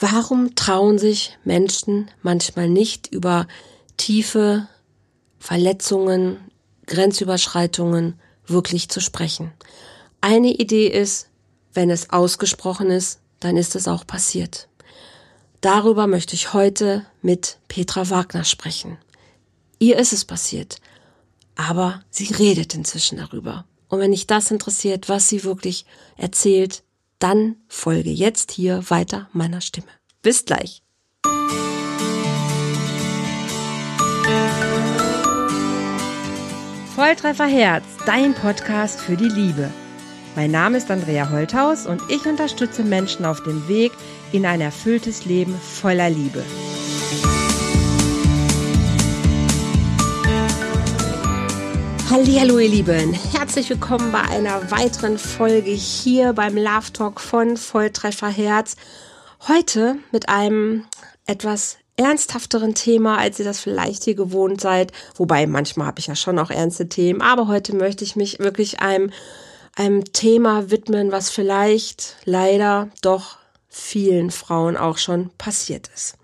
Warum trauen sich Menschen manchmal nicht über tiefe Verletzungen, Grenzüberschreitungen wirklich zu sprechen? Eine Idee ist, wenn es ausgesprochen ist, dann ist es auch passiert. Darüber möchte ich heute mit Petra Wagner sprechen. Ihr ist es passiert, aber sie redet inzwischen darüber. Und wenn dich das interessiert, was sie wirklich erzählt, dann folge jetzt hier weiter meiner Stimme. Bis gleich. Volltreffer Herz, dein Podcast für die Liebe. Mein Name ist Andrea Holthaus und ich unterstütze Menschen auf dem Weg in ein erfülltes Leben voller Liebe. Hallo ihr Lieben, herzlich willkommen bei einer weiteren Folge hier beim Love Talk von Volltreffer Herz. Heute mit einem etwas ernsthafteren Thema, als ihr das vielleicht hier gewohnt seid. Wobei manchmal habe ich ja schon auch ernste Themen, aber heute möchte ich mich wirklich einem, einem Thema widmen, was vielleicht leider doch vielen Frauen auch schon passiert ist.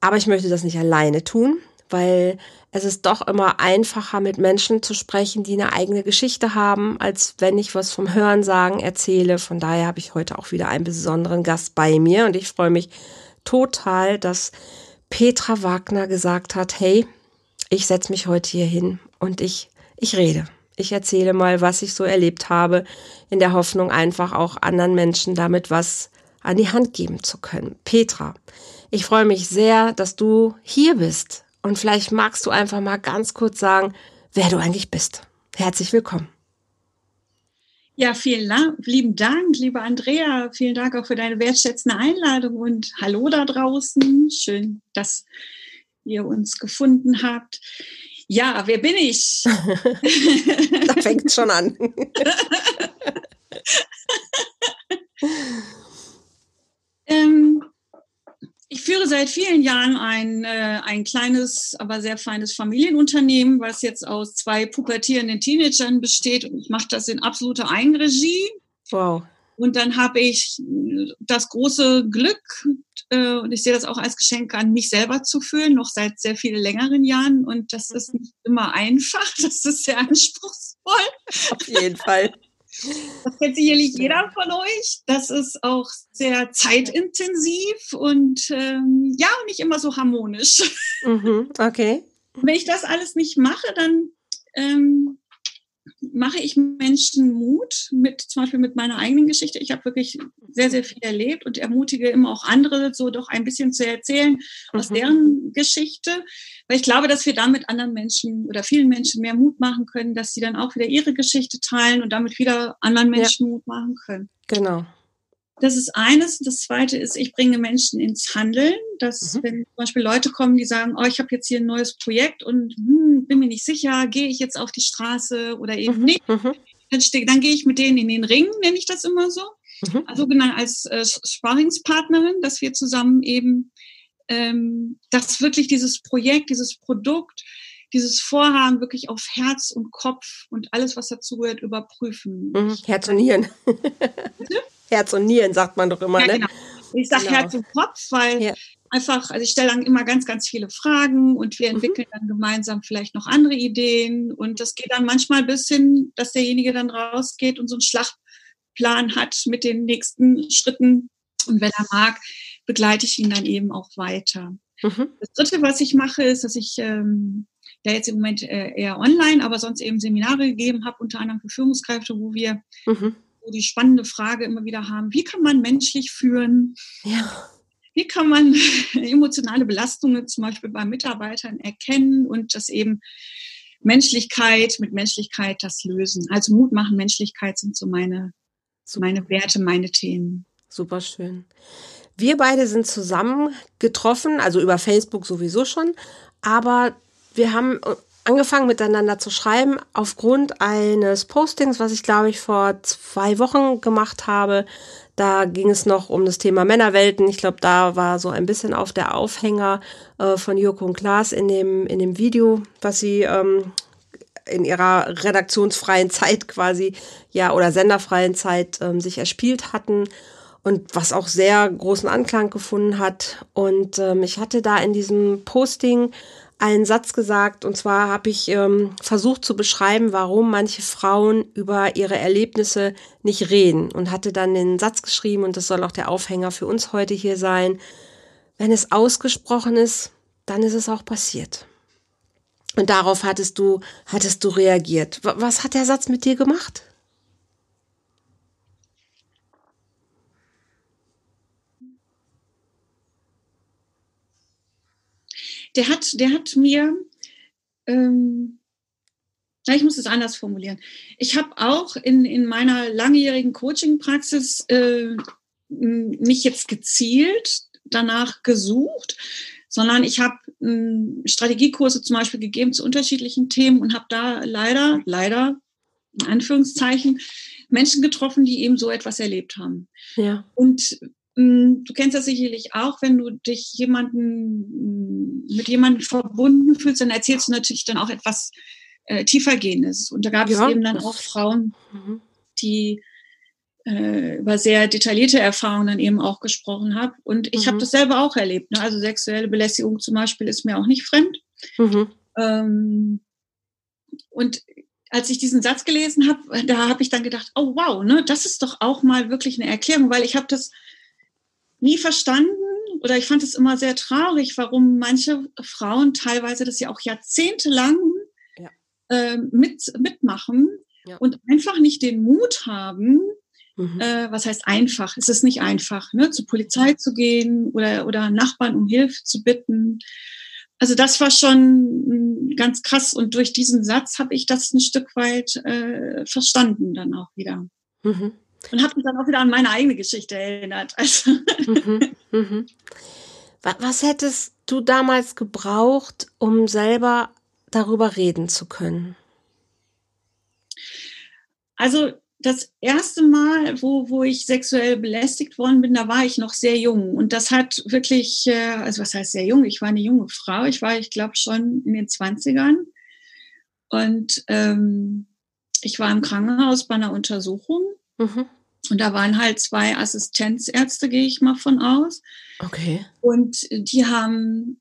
Aber ich möchte das nicht alleine tun, weil es ist doch immer einfacher, mit Menschen zu sprechen, die eine eigene Geschichte haben, als wenn ich was vom Hörensagen erzähle. Von daher habe ich heute auch wieder einen besonderen Gast bei mir und ich freue mich total, dass Petra Wagner gesagt hat, hey, ich setze mich heute hier hin und ich, ich rede. Ich erzähle mal, was ich so erlebt habe, in der Hoffnung einfach auch anderen Menschen damit was an die Hand geben zu können. Petra, ich freue mich sehr, dass du hier bist und vielleicht magst du einfach mal ganz kurz sagen, wer du eigentlich bist. Herzlich willkommen. Ja, vielen lieben Dank, liebe Andrea. Vielen Dank auch für deine wertschätzende Einladung und hallo da draußen. Schön, dass ihr uns gefunden habt. Ja, wer bin ich? da fängt schon an. ähm, führe seit vielen Jahren ein, äh, ein kleines, aber sehr feines Familienunternehmen, was jetzt aus zwei pubertierenden Teenagern besteht. Und ich mache das in absoluter Eigenregie. Wow. Und dann habe ich das große Glück, äh, und ich sehe das auch als Geschenk an, mich selber zu fühlen, noch seit sehr vielen längeren Jahren. Und das ist nicht immer einfach, das ist sehr anspruchsvoll. Auf jeden Fall. Das kennt sicherlich jeder von euch. Das ist auch sehr zeitintensiv und ähm, ja, nicht immer so harmonisch. Mhm, okay. Wenn ich das alles nicht mache, dann ähm, mache ich Menschen Mut mit zum Beispiel mit meiner eigenen Geschichte. Ich habe wirklich sehr, sehr viel erlebt und ermutige immer auch andere, so doch ein bisschen zu erzählen aus mhm. deren Geschichte. Weil ich glaube, dass wir damit anderen Menschen oder vielen Menschen mehr Mut machen können, dass sie dann auch wieder ihre Geschichte teilen und damit wieder anderen Menschen ja. Mut machen können. Genau. Das ist eines. Das zweite ist, ich bringe Menschen ins Handeln. Dass, mhm. wenn zum Beispiel Leute kommen, die sagen, oh, ich habe jetzt hier ein neues Projekt und hm, bin mir nicht sicher, gehe ich jetzt auf die Straße oder eben mhm. nicht, mhm. dann, dann gehe ich mit denen in den Ring, nenne ich das immer so. Mhm. Also genau als äh, Sparringspartnerin, dass wir zusammen eben ähm, dass wirklich dieses Projekt, dieses Produkt, dieses Vorhaben wirklich auf Herz und Kopf und alles, was dazugehört, überprüfen. Mhm. Herz und Nieren. Herz und Nieren sagt man doch immer, ja, ne? Genau. Ich sage genau. Herz und Kopf, weil ja. einfach, also ich stelle dann immer ganz, ganz viele Fragen und wir mhm. entwickeln mhm. dann gemeinsam vielleicht noch andere Ideen und das geht dann manchmal bis hin, dass derjenige dann rausgeht und so einen Schlachtplan hat mit den nächsten Schritten und wenn er mag, begleite ich ihn dann eben auch weiter. Mhm. Das Dritte, was ich mache, ist, dass ich ähm, ja jetzt im Moment äh, eher online, aber sonst eben Seminare gegeben habe, unter anderem für Führungskräfte, wo wir mhm die spannende Frage immer wieder haben, wie kann man menschlich führen? Ja. Wie kann man emotionale Belastungen zum Beispiel bei Mitarbeitern erkennen und das eben Menschlichkeit mit Menschlichkeit das lösen? Also Mut machen, Menschlichkeit sind so meine, so meine Werte, meine Themen. Super schön. Wir beide sind zusammen getroffen, also über Facebook sowieso schon, aber wir haben angefangen miteinander zu schreiben aufgrund eines Postings, was ich glaube ich vor zwei Wochen gemacht habe. Da ging es noch um das Thema Männerwelten. Ich glaube, da war so ein bisschen auf der Aufhänger äh, von Joko und Klaas in dem, in dem Video, was sie ähm, in ihrer redaktionsfreien Zeit quasi, ja, oder senderfreien Zeit ähm, sich erspielt hatten. und was auch sehr großen Anklang gefunden hat. Und ähm, ich hatte da in diesem Posting einen Satz gesagt, und zwar habe ich ähm, versucht zu beschreiben, warum manche Frauen über ihre Erlebnisse nicht reden und hatte dann den Satz geschrieben, und das soll auch der Aufhänger für uns heute hier sein. Wenn es ausgesprochen ist, dann ist es auch passiert. Und darauf hattest du, hattest du reagiert. Was hat der Satz mit dir gemacht? Der hat, der hat mir, ähm, ich muss es anders formulieren. Ich habe auch in, in meiner langjährigen Coaching-Praxis äh, nicht jetzt gezielt danach gesucht, sondern ich habe ähm, Strategiekurse zum Beispiel gegeben zu unterschiedlichen Themen und habe da leider, leider, in Anführungszeichen, Menschen getroffen, die eben so etwas erlebt haben. Ja. Und du kennst das sicherlich auch, wenn du dich jemanden mit jemandem verbunden fühlst, dann erzählst du natürlich dann auch etwas äh, tiefergehendes. Und da gab ja. es eben dann auch Frauen, mhm. die äh, über sehr detaillierte Erfahrungen dann eben auch gesprochen habe. Und ich mhm. habe das selber auch erlebt. Ne? Also sexuelle Belästigung zum Beispiel ist mir auch nicht fremd. Mhm. Ähm, und als ich diesen Satz gelesen habe, da habe ich dann gedacht, oh wow, ne, das ist doch auch mal wirklich eine Erklärung, weil ich habe das nie verstanden oder ich fand es immer sehr traurig, warum manche Frauen teilweise das ja auch jahrzehntelang ja. Äh, mit, mitmachen ja. und einfach nicht den Mut haben, Mhm. Äh, was heißt einfach? Es ist nicht einfach, ne? zur Polizei zu gehen oder, oder Nachbarn um Hilfe zu bitten. Also das war schon mm, ganz krass und durch diesen Satz habe ich das ein Stück weit äh, verstanden dann auch wieder. Mhm. Und habe mich dann auch wieder an meine eigene Geschichte erinnert. Also. Mhm. Mhm. Was hättest du damals gebraucht, um selber darüber reden zu können? Also das erste Mal, wo, wo ich sexuell belästigt worden bin, da war ich noch sehr jung. Und das hat wirklich, äh, also was heißt sehr jung? Ich war eine junge Frau. Ich war, ich glaube, schon in den Zwanzigern. Und ähm, ich war im Krankenhaus bei einer Untersuchung. Mhm. Und da waren halt zwei Assistenzärzte, gehe ich mal von aus. Okay. Und die haben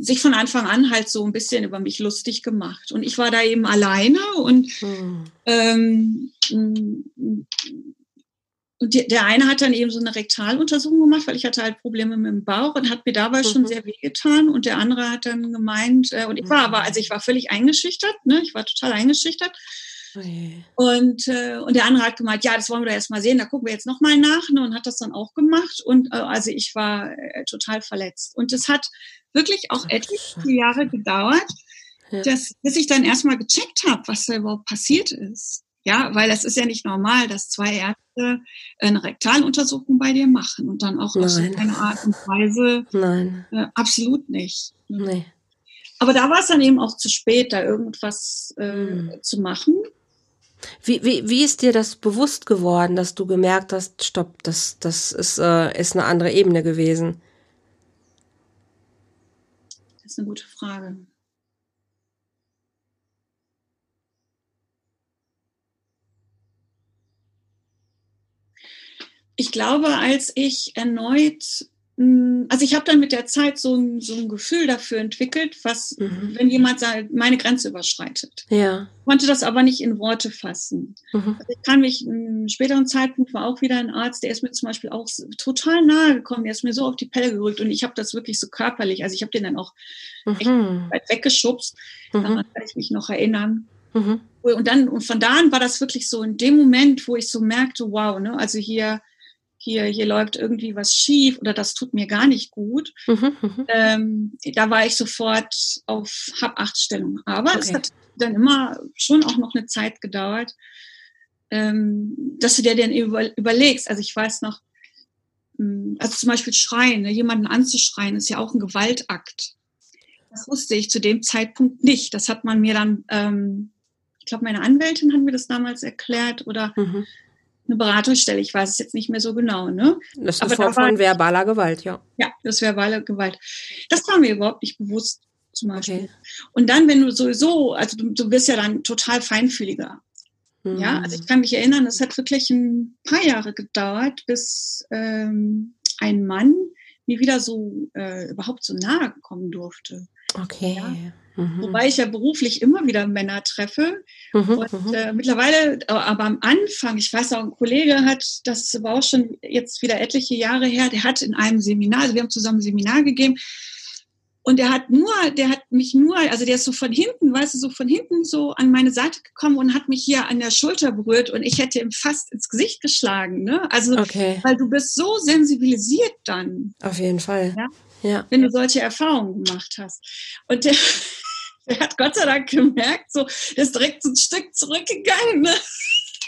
sich von Anfang an halt so ein bisschen über mich lustig gemacht. Und ich war da eben alleine und, hm. ähm, und die, der eine hat dann eben so eine Rektaluntersuchung gemacht, weil ich hatte halt Probleme mit dem Bauch und hat mir dabei mhm. schon sehr wehgetan. Und der andere hat dann gemeint, äh, und ich war aber, also ich war völlig eingeschüchtert, ne? ich war total eingeschüchtert. Okay. Und, äh, und der andere hat gemeint, ja, das wollen wir doch erst mal sehen, da gucken wir jetzt nochmal nach ne, und hat das dann auch gemacht. Und äh, also ich war äh, total verletzt. Und es hat wirklich auch etliche Jahre gedauert, ja. dass, bis ich dann erstmal gecheckt habe, was da überhaupt passiert ist. Ja, weil das ist ja nicht normal, dass zwei Ärzte eine Rektaluntersuchung bei dir machen und dann auch Nein. auf so eine Art und Weise. Nein. Äh, absolut nicht. Nee. Aber da war es dann eben auch zu spät, da irgendwas äh, hm. zu machen. Wie, wie, wie ist dir das bewusst geworden, dass du gemerkt hast, stopp, das, das ist, äh, ist eine andere Ebene gewesen? ist eine gute Frage. Ich glaube, als ich erneut also ich habe dann mit der Zeit so ein, so ein Gefühl dafür entwickelt, was, mhm. wenn jemand meine Grenze überschreitet. Ja. Konnte das aber nicht in Worte fassen. Mhm. Also ich kann mich, einem späteren Zeitpunkt war auch wieder ein Arzt, der ist mir zum Beispiel auch total nahe gekommen, der ist mir so auf die Pelle gerückt und ich habe das wirklich so körperlich, also ich habe den dann auch mhm. echt weit weggeschubst, mhm. daran kann ich mich noch erinnern. Mhm. Und dann, und von da an war das wirklich so in dem Moment, wo ich so merkte, wow, ne, also hier, hier, hier läuft irgendwie was schief oder das tut mir gar nicht gut. Mhm, mhm. ähm, da war ich sofort auf Hab-Acht-Stellung. Aber okay. es hat dann immer schon auch noch eine Zeit gedauert, ähm, dass du dir dann über, überlegst. Also ich weiß noch, hm, also zum Beispiel schreien, ne, jemanden anzuschreien, ist ja auch ein Gewaltakt. Das wusste ich zu dem Zeitpunkt nicht. Das hat man mir dann, ähm, ich glaube, meine Anwältin hat mir das damals erklärt oder mhm eine Beratungsstelle, ich weiß es jetzt nicht mehr so genau. Ne? Das ist eine Form von verbaler Gewalt, ja. Ja, das ist verbale Gewalt. Das war mir überhaupt nicht bewusst, zum Beispiel. Okay. Und dann, wenn du sowieso, also du, du bist ja dann total feinfühliger. Mhm. Ja, also ich kann mich erinnern, es hat wirklich ein paar Jahre gedauert, bis ähm, ein Mann mir wieder so äh, überhaupt so nahe kommen durfte. Okay. Ja? Mhm. Wobei ich ja beruflich immer wieder Männer treffe. Mhm, und mhm. äh, mittlerweile, aber am Anfang, ich weiß auch, ein Kollege hat, das aber auch schon jetzt wieder etliche Jahre her, der hat in einem Seminar, also wir haben zusammen ein Seminar gegeben, und der hat nur, der hat mich nur, also der ist so von hinten, weißt du, so von hinten so an meine Seite gekommen und hat mich hier an der Schulter berührt und ich hätte ihm fast ins Gesicht geschlagen, ne? Also, okay. weil du bist so sensibilisiert dann. Auf jeden Fall. Ja. Ja. Wenn du solche Erfahrungen gemacht hast. Und der, der hat Gott sei Dank gemerkt, so, der ist direkt so ein Stück zurückgegangen, ne?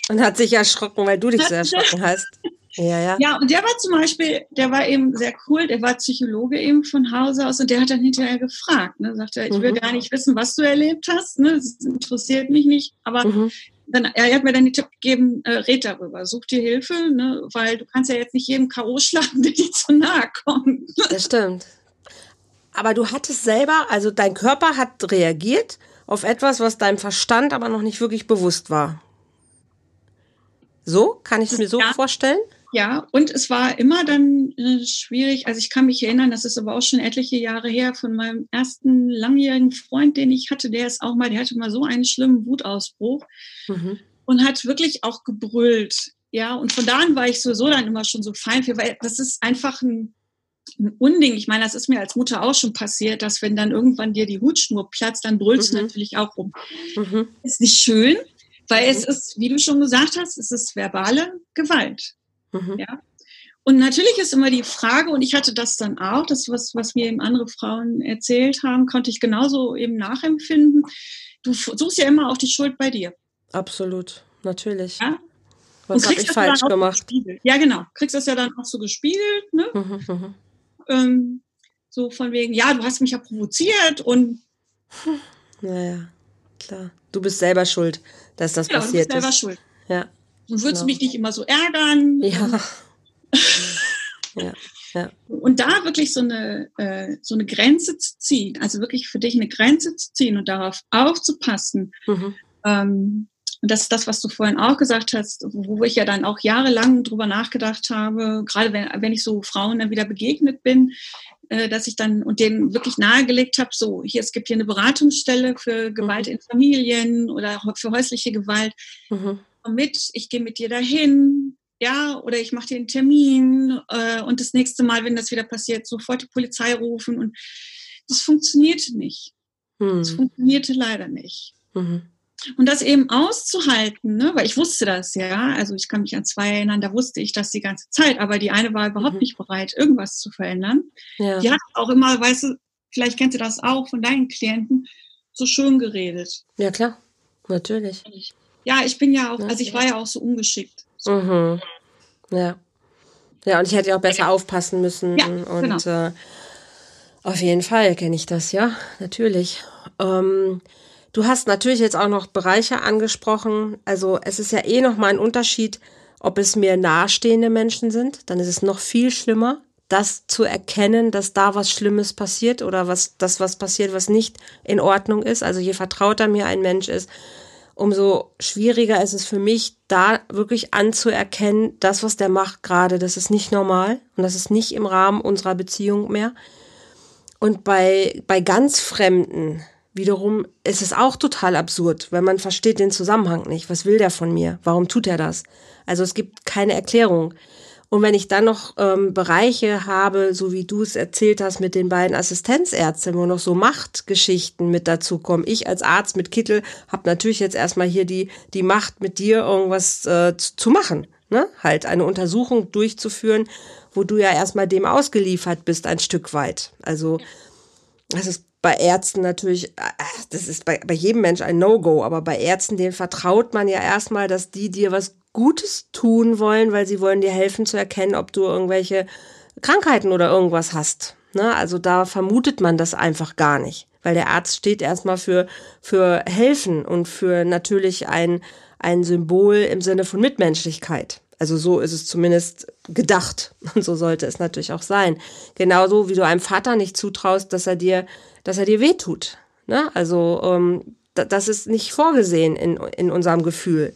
Und hat sich erschrocken, weil du dich so erschrocken hast. Ja, ja. Ja, und der war zum Beispiel, der war eben sehr cool, der war Psychologe eben von Hause aus und der hat dann hinterher gefragt, ne, sagte er, ich will mhm. gar nicht wissen, was du erlebt hast, ne, das interessiert mich nicht, aber mhm. Dann, er hat mir dann den Tipp gegeben, äh, red darüber, such dir Hilfe, ne, weil du kannst ja jetzt nicht jedem K.O. schlagen, der dir zu nahe kommt. Das stimmt. Aber du hattest selber, also dein Körper hat reagiert auf etwas, was deinem Verstand aber noch nicht wirklich bewusst war. So? Kann ich es mir so ja. vorstellen? Ja, und es war immer dann äh, schwierig. Also ich kann mich erinnern, das ist aber auch schon etliche Jahre her, von meinem ersten langjährigen Freund, den ich hatte, der ist auch mal, der hatte mal so einen schlimmen Wutausbruch mhm. und hat wirklich auch gebrüllt. Ja, und von da an war ich sowieso dann immer schon so fein für, weil das ist einfach ein, ein Unding. Ich meine, das ist mir als Mutter auch schon passiert, dass wenn dann irgendwann dir die Hutschnur platzt, dann brüllst mhm. du natürlich auch rum. Mhm. Ist nicht schön, weil es mhm. ist, wie du schon gesagt hast, es ist verbale Gewalt. Mhm. Ja. Und natürlich ist immer die Frage, und ich hatte das dann auch, das, was, was mir eben andere Frauen erzählt haben, konnte ich genauso eben nachempfinden. Du suchst ja immer auch die Schuld bei dir. Absolut, natürlich. Ja? Was habe ich falsch gemacht? Ja, genau. Kriegst das ja dann auch so gespiegelt, ne? Mhm, mhm. ähm, so von wegen, ja, du hast mich ja provoziert und. Naja, klar. Du bist selber schuld, dass das ja, passiert du bist selber ist. schuld. Ja. Und würdest genau. mich nicht immer so ärgern? Ja. ja. Ja. Und da wirklich so eine, äh, so eine Grenze zu ziehen, also wirklich für dich eine Grenze zu ziehen und darauf aufzupassen. Mhm. Ähm, und das ist das, was du vorhin auch gesagt hast, wo ich ja dann auch jahrelang drüber nachgedacht habe, gerade wenn, wenn ich so Frauen dann wieder begegnet bin, äh, dass ich dann und denen wirklich nahegelegt habe, so, hier, es gibt hier eine Beratungsstelle für Gewalt mhm. in Familien oder für häusliche Gewalt. Mhm mit, ich gehe mit dir dahin, ja, oder ich mache dir einen Termin äh, und das nächste Mal, wenn das wieder passiert, sofort die Polizei rufen und das funktionierte nicht. Hm. Das funktionierte leider nicht. Mhm. Und das eben auszuhalten, ne? weil ich wusste das ja, also ich kann mich an zwei erinnern, da wusste ich das die ganze Zeit, aber die eine war überhaupt mhm. nicht bereit, irgendwas zu verändern. Ja. Die hat auch immer, weißt du, vielleicht kennst du das auch von deinen Klienten, so schön geredet. Ja, klar, natürlich. Ja, ich bin ja auch, also ich war ja auch so ungeschickt. Mhm. Ja. Ja, und ich hätte ja auch besser aufpassen müssen. Ja, und genau. äh, auf jeden Fall kenne ich das, ja, natürlich. Ähm, du hast natürlich jetzt auch noch Bereiche angesprochen. Also es ist ja eh nochmal ein Unterschied, ob es mir nahestehende Menschen sind. Dann ist es noch viel schlimmer, das zu erkennen, dass da was Schlimmes passiert oder was, das was passiert, was nicht in Ordnung ist. Also je vertrauter mir ein Mensch ist, umso schwieriger ist es für mich, da wirklich anzuerkennen, das, was der macht gerade, das ist nicht normal und das ist nicht im Rahmen unserer Beziehung mehr. Und bei, bei ganz Fremden wiederum ist es auch total absurd, weil man versteht den Zusammenhang nicht. Was will der von mir? Warum tut er das? Also es gibt keine Erklärung. Und wenn ich dann noch ähm, Bereiche habe, so wie du es erzählt hast mit den beiden Assistenzärzten, wo noch so Machtgeschichten mit dazu kommen. Ich als Arzt mit Kittel habe natürlich jetzt erstmal hier die, die Macht, mit dir irgendwas äh, zu, zu machen. Ne? Halt eine Untersuchung durchzuführen, wo du ja erstmal dem ausgeliefert bist, ein Stück weit. Also das ist bei Ärzten natürlich, äh, das ist bei, bei jedem Mensch ein No-Go, aber bei Ärzten, denen vertraut man ja erstmal, dass die dir was Gutes tun wollen, weil sie wollen dir helfen zu erkennen, ob du irgendwelche Krankheiten oder irgendwas hast. Ne? Also da vermutet man das einfach gar nicht, weil der Arzt steht erstmal für, für helfen und für natürlich ein, ein Symbol im Sinne von Mitmenschlichkeit. Also so ist es zumindest gedacht und so sollte es natürlich auch sein. Genauso wie du einem Vater nicht zutraust, dass er dir, dass er dir wehtut. Ne? Also ähm, das ist nicht vorgesehen in, in unserem Gefühl.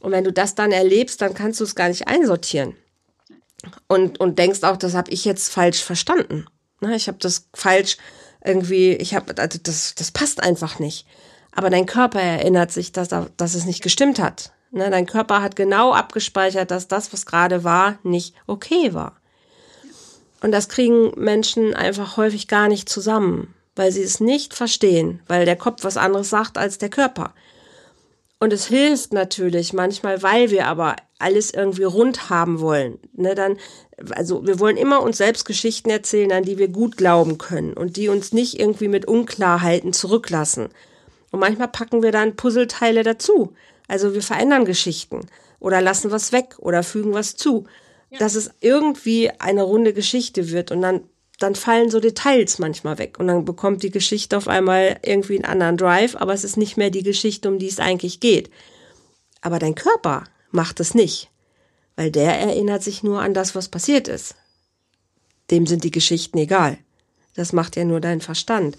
Und wenn du das dann erlebst, dann kannst du es gar nicht einsortieren. Und, und denkst auch, das habe ich jetzt falsch verstanden. Ne, ich habe das falsch irgendwie, ich habe, also das, das passt einfach nicht. Aber dein Körper erinnert sich, dass, dass es nicht gestimmt hat. Ne, dein Körper hat genau abgespeichert, dass das, was gerade war, nicht okay war. Und das kriegen Menschen einfach häufig gar nicht zusammen, weil sie es nicht verstehen, weil der Kopf was anderes sagt als der Körper. Und es hilft natürlich manchmal, weil wir aber alles irgendwie rund haben wollen. Ne, dann, also wir wollen immer uns selbst Geschichten erzählen, an die wir gut glauben können und die uns nicht irgendwie mit Unklarheiten zurücklassen. Und manchmal packen wir dann Puzzleteile dazu. Also wir verändern Geschichten oder lassen was weg oder fügen was zu, ja. dass es irgendwie eine runde Geschichte wird und dann dann fallen so Details manchmal weg und dann bekommt die Geschichte auf einmal irgendwie einen anderen Drive, aber es ist nicht mehr die Geschichte, um die es eigentlich geht. Aber dein Körper macht es nicht, weil der erinnert sich nur an das, was passiert ist. Dem sind die Geschichten egal. Das macht ja nur dein Verstand.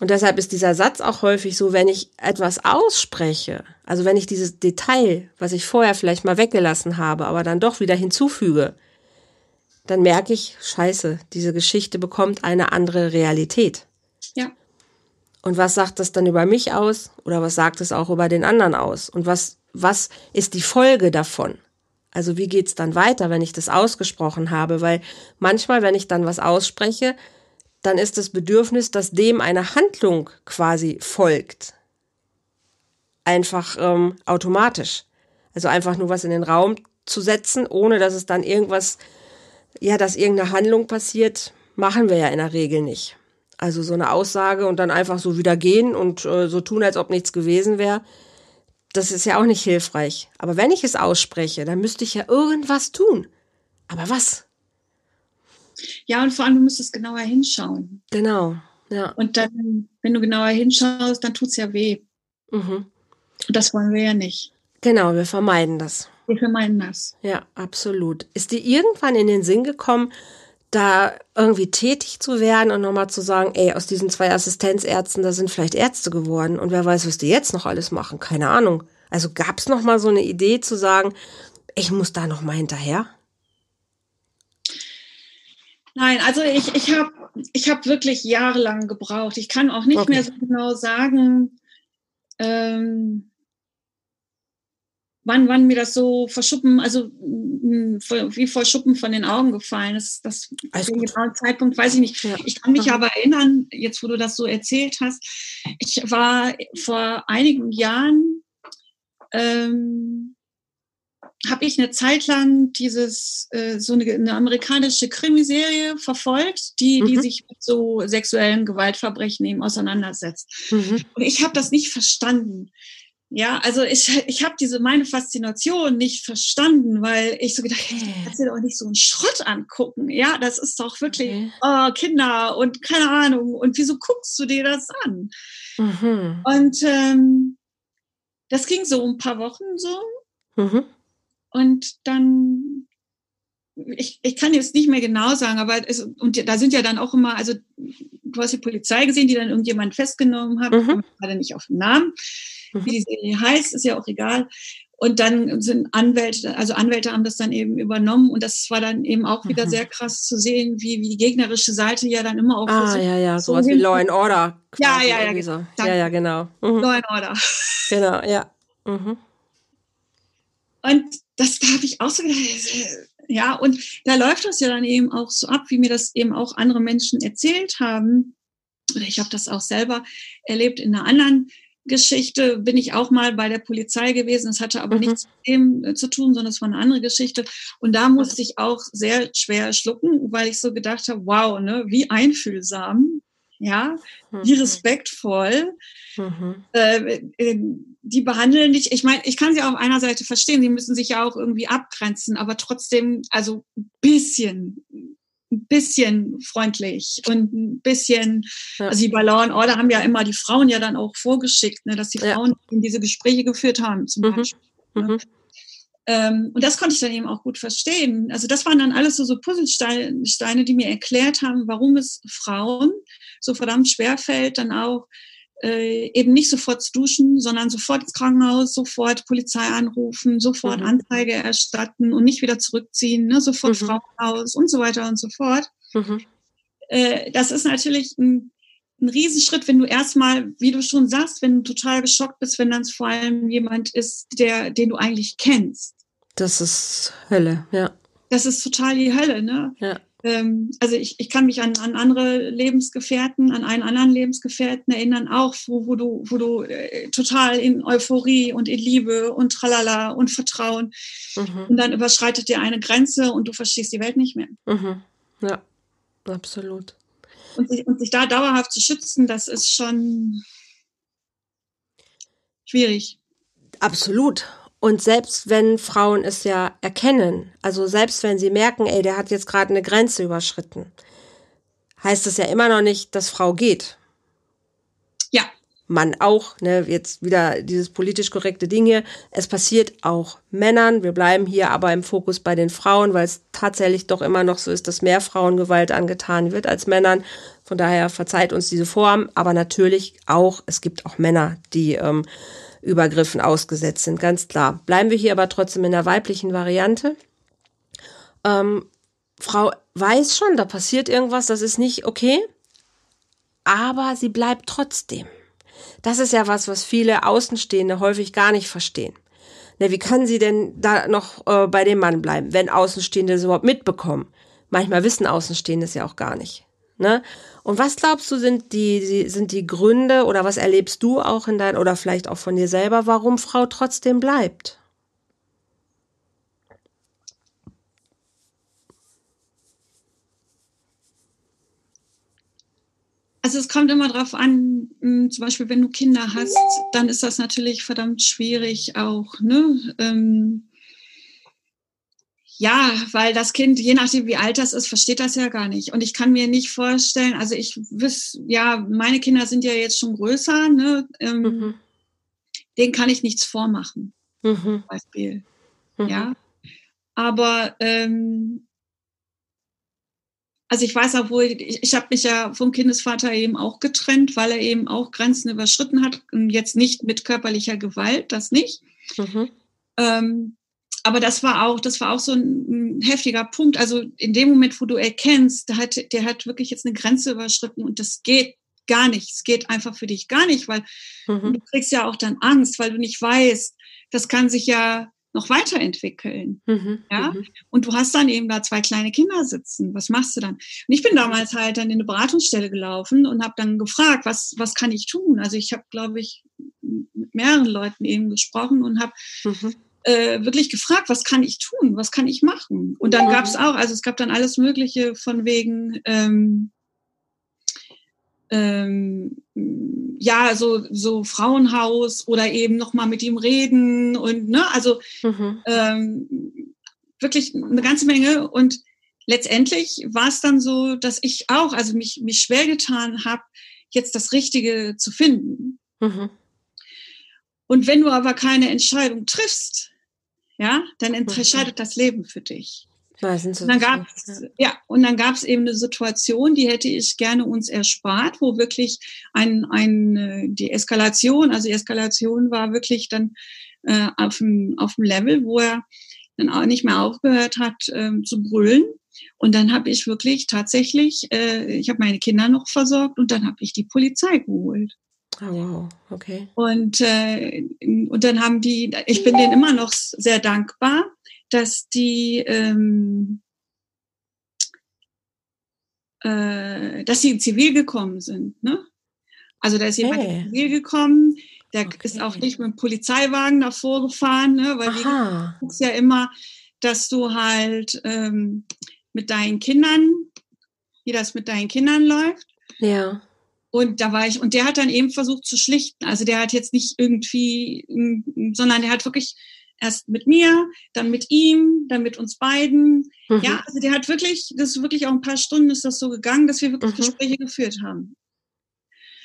Und deshalb ist dieser Satz auch häufig so, wenn ich etwas ausspreche, also wenn ich dieses Detail, was ich vorher vielleicht mal weggelassen habe, aber dann doch wieder hinzufüge, dann merke ich, scheiße, diese Geschichte bekommt eine andere Realität. Ja. Und was sagt das dann über mich aus? Oder was sagt es auch über den anderen aus? Und was, was ist die Folge davon? Also wie geht's dann weiter, wenn ich das ausgesprochen habe? Weil manchmal, wenn ich dann was ausspreche, dann ist das Bedürfnis, dass dem eine Handlung quasi folgt. Einfach ähm, automatisch. Also einfach nur was in den Raum zu setzen, ohne dass es dann irgendwas ja, dass irgendeine Handlung passiert, machen wir ja in der Regel nicht. Also so eine Aussage und dann einfach so wieder gehen und äh, so tun, als ob nichts gewesen wäre, das ist ja auch nicht hilfreich. Aber wenn ich es ausspreche, dann müsste ich ja irgendwas tun. Aber was? Ja, und vor allem, du müsstest genauer hinschauen. Genau, ja. Und dann, wenn du genauer hinschaust, dann tut es ja weh. Mhm. Und das wollen wir ja nicht. Genau, wir vermeiden das. Wir vermeiden das. Ja, absolut. Ist dir irgendwann in den Sinn gekommen, da irgendwie tätig zu werden und nochmal zu sagen, ey, aus diesen zwei Assistenzärzten, da sind vielleicht Ärzte geworden und wer weiß, was die jetzt noch alles machen, keine Ahnung. Also gab es nochmal so eine Idee zu sagen, ich muss da nochmal hinterher? Nein, also ich, ich habe ich hab wirklich jahrelang gebraucht. Ich kann auch nicht okay. mehr so genau sagen, ähm, wann, wann mir das so verschuppen, also mm, wie vor Schuppen von den Augen gefallen ist. Das also den genauen Zeitpunkt weiß ich nicht. Ja. Ich kann mich aber erinnern, jetzt wo du das so erzählt hast, ich war vor einigen Jahren, ähm, habe ich eine Zeit lang dieses äh, so eine, eine amerikanische Krimiserie verfolgt, die mhm. die sich mit so sexuellen Gewaltverbrechen eben auseinandersetzt. Mhm. Und ich habe das nicht verstanden. Ja, also ich, ich habe diese meine Faszination nicht verstanden, weil ich so gedacht, ich kannst dir doch nicht so einen Schrott angucken. Ja, das ist doch wirklich okay. oh, Kinder und keine Ahnung. Und wieso guckst du dir das an? Mhm. Und ähm, das ging so ein paar Wochen so. Mhm. Und dann, ich, ich kann jetzt nicht mehr genau sagen, aber es, und da sind ja dann auch immer, also du hast die Polizei gesehen, die dann irgendjemand festgenommen hat, mhm. gerade nicht auf den Namen wie die Serie heißt, ist ja auch egal. Und dann sind Anwälte, also Anwälte haben das dann eben übernommen und das war dann eben auch wieder mhm. sehr krass zu sehen, wie, wie die gegnerische Seite ja dann immer auch Ah, ja, ja, sowas so wie Law and Order. Ja, ja, ja, so. ja, ja, genau. Mhm. Law and Order. Genau, ja. Mhm. Und das da habe ich auch so gedacht, ja, und da läuft das ja dann eben auch so ab, wie mir das eben auch andere Menschen erzählt haben. Oder ich habe das auch selber erlebt in einer anderen Geschichte bin ich auch mal bei der Polizei gewesen. Es hatte aber mhm. nichts mit dem äh, zu tun, sondern es war eine andere Geschichte. Und da musste ich auch sehr schwer schlucken, weil ich so gedacht habe, wow, ne, wie einfühlsam, ja, mhm. wie respektvoll. Mhm. Äh, äh, die behandeln dich, ich meine, ich kann sie auf einer Seite verstehen, sie müssen sich ja auch irgendwie abgrenzen, aber trotzdem, also ein bisschen ein bisschen freundlich und ein bisschen, ja. also die bei Law and Order haben ja immer die Frauen ja dann auch vorgeschickt, ne, dass die Frauen ja. diese Gespräche geführt haben, zum mhm. Beispiel. Ne? Mhm. Ähm, und das konnte ich dann eben auch gut verstehen. Also das waren dann alles so, so Puzzlesteine, die mir erklärt haben, warum es Frauen so verdammt schwer fällt, dann auch äh, eben nicht sofort zu duschen, sondern sofort ins Krankenhaus, sofort Polizei anrufen, sofort mhm. Anzeige erstatten und nicht wieder zurückziehen, ne, sofort mhm. Frauenhaus und so weiter und so fort. Mhm. Äh, das ist natürlich ein, ein Riesenschritt, wenn du erstmal, wie du schon sagst, wenn du total geschockt bist, wenn dann vor allem jemand ist, der, den du eigentlich kennst. Das ist Hölle, ja. Das ist total die Hölle, ne? Ja also ich, ich kann mich an, an andere Lebensgefährten, an einen anderen Lebensgefährten erinnern, auch wo, wo du, wo du äh, total in Euphorie und in Liebe und tralala und Vertrauen mhm. und dann überschreitet dir eine Grenze und du verstehst die Welt nicht mehr. Mhm. Ja, absolut. Und sich, und sich da dauerhaft zu schützen, das ist schon schwierig. Absolut. Und selbst wenn Frauen es ja erkennen, also selbst wenn sie merken, ey, der hat jetzt gerade eine Grenze überschritten, heißt das ja immer noch nicht, dass Frau geht. Ja. Mann auch, ne, jetzt wieder dieses politisch korrekte Ding hier. Es passiert auch Männern. Wir bleiben hier aber im Fokus bei den Frauen, weil es tatsächlich doch immer noch so ist, dass mehr Frauengewalt angetan wird als Männern. Von daher verzeiht uns diese Form. Aber natürlich auch, es gibt auch Männer, die ähm, Übergriffen ausgesetzt sind, ganz klar. Bleiben wir hier aber trotzdem in der weiblichen Variante. Ähm, Frau weiß schon, da passiert irgendwas, das ist nicht okay, aber sie bleibt trotzdem. Das ist ja was, was viele Außenstehende häufig gar nicht verstehen. Ne, wie kann sie denn da noch äh, bei dem Mann bleiben, wenn Außenstehende es überhaupt mitbekommen? Manchmal wissen Außenstehende es ja auch gar nicht. Ne? Und was glaubst du, sind die, sind die Gründe oder was erlebst du auch in dein, oder vielleicht auch von dir selber, warum Frau trotzdem bleibt? Also es kommt immer darauf an, hm, zum Beispiel, wenn du Kinder hast, dann ist das natürlich verdammt schwierig auch. Ne? Ähm, ja, weil das Kind, je nachdem wie alt das ist, versteht das ja gar nicht. Und ich kann mir nicht vorstellen, also ich wiss, ja, meine Kinder sind ja jetzt schon größer, ne? Ähm, mhm. Denen kann ich nichts vormachen. Mhm. Beispiel. Mhm. Ja. Aber ähm, also ich weiß auch wohl, ich, ich habe mich ja vom Kindesvater eben auch getrennt, weil er eben auch Grenzen überschritten hat. Und jetzt nicht mit körperlicher Gewalt, das nicht. Mhm. Ähm, aber das war auch, das war auch so ein, ein, heftiger Punkt. Also in dem Moment, wo du erkennst, der hat, der hat wirklich jetzt eine Grenze überschritten und das geht gar nicht. Es geht einfach für dich gar nicht, weil mhm. du kriegst ja auch dann Angst, weil du nicht weißt, das kann sich ja noch weiterentwickeln. Mhm. Ja? Mhm. Und du hast dann eben da zwei kleine Kinder sitzen. Was machst du dann? Und ich bin damals halt dann in eine Beratungsstelle gelaufen und habe dann gefragt, was, was kann ich tun? Also ich habe, glaube ich, mit mehreren Leuten eben gesprochen und habe mhm äh, wirklich gefragt, was kann ich tun, was kann ich machen? Und dann mhm. gab es auch, also es gab dann alles Mögliche von wegen, ähm, ähm, ja, so, so Frauenhaus oder eben nochmal mit ihm reden und, ne, also mhm. ähm, wirklich eine ganze Menge. Und letztendlich war es dann so, dass ich auch, also mich, mich schwer getan habe, jetzt das Richtige zu finden. Mhm. Und wenn du aber keine Entscheidung triffst, ja, dann mhm. entscheidet das Leben für dich. Und dann gab es ja und dann gab es eben eine Situation, die hätte ich gerne uns erspart, wo wirklich ein, ein äh, die Eskalation, also die Eskalation war wirklich dann äh, auf dem auf dem Level, wo er dann auch nicht mehr aufgehört hat äh, zu brüllen. Und dann habe ich wirklich tatsächlich, äh, ich habe meine Kinder noch versorgt und dann habe ich die Polizei geholt. Oh, wow, okay. Und, äh, und dann haben die, ich bin denen immer noch sehr dankbar, dass die, ähm, äh, dass sie zivil gekommen sind. Ne? Also da ist jemand hey. zivil gekommen, der okay. ist auch nicht mit dem Polizeiwagen davor gefahren, ne? weil Aha. du guckst ja immer, dass du halt ähm, mit deinen Kindern, wie das mit deinen Kindern läuft. Ja. Und da war ich, und der hat dann eben versucht zu schlichten. Also der hat jetzt nicht irgendwie, sondern der hat wirklich erst mit mir, dann mit ihm, dann mit uns beiden. Mhm. Ja, also der hat wirklich, das ist wirklich auch ein paar Stunden ist das so gegangen, dass wir wirklich mhm. Gespräche geführt haben.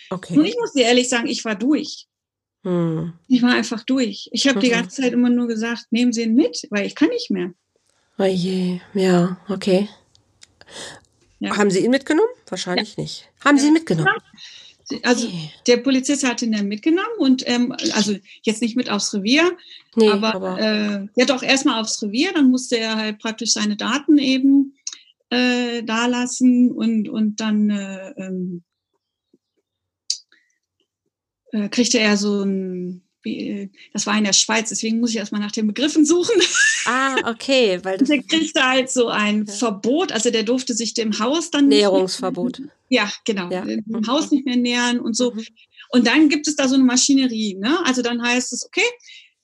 Okay. Und ich muss dir ehrlich sagen, ich war durch. Mhm. Ich war einfach durch. Ich habe die mhm. ganze Zeit immer nur gesagt, nehmen Sie ihn mit, weil ich kann nicht mehr. Oh je, ja, okay. Ja. Haben Sie ihn mitgenommen? Wahrscheinlich ja. nicht. Haben ja. Sie ihn mitgenommen? Also der Polizist hat ihn dann mitgenommen und ähm, also jetzt nicht mit aufs Revier, nee, aber, aber äh, ja doch erstmal aufs Revier, dann musste er halt praktisch seine Daten eben äh, da lassen und, und dann äh, ähm, äh, kriegte er so ein wie, das war in der Schweiz, deswegen muss ich erstmal nach den Begriffen suchen. Ah, okay. Weil das der kriegte halt so ein ja. Verbot, also der durfte sich dem Haus dann. Näherungsverbot. Nicht, ja, genau. Ja. Dem mhm. Haus nicht mehr nähern und so. Mhm. Und dann gibt es da so eine Maschinerie. Ne? Also dann heißt es, okay,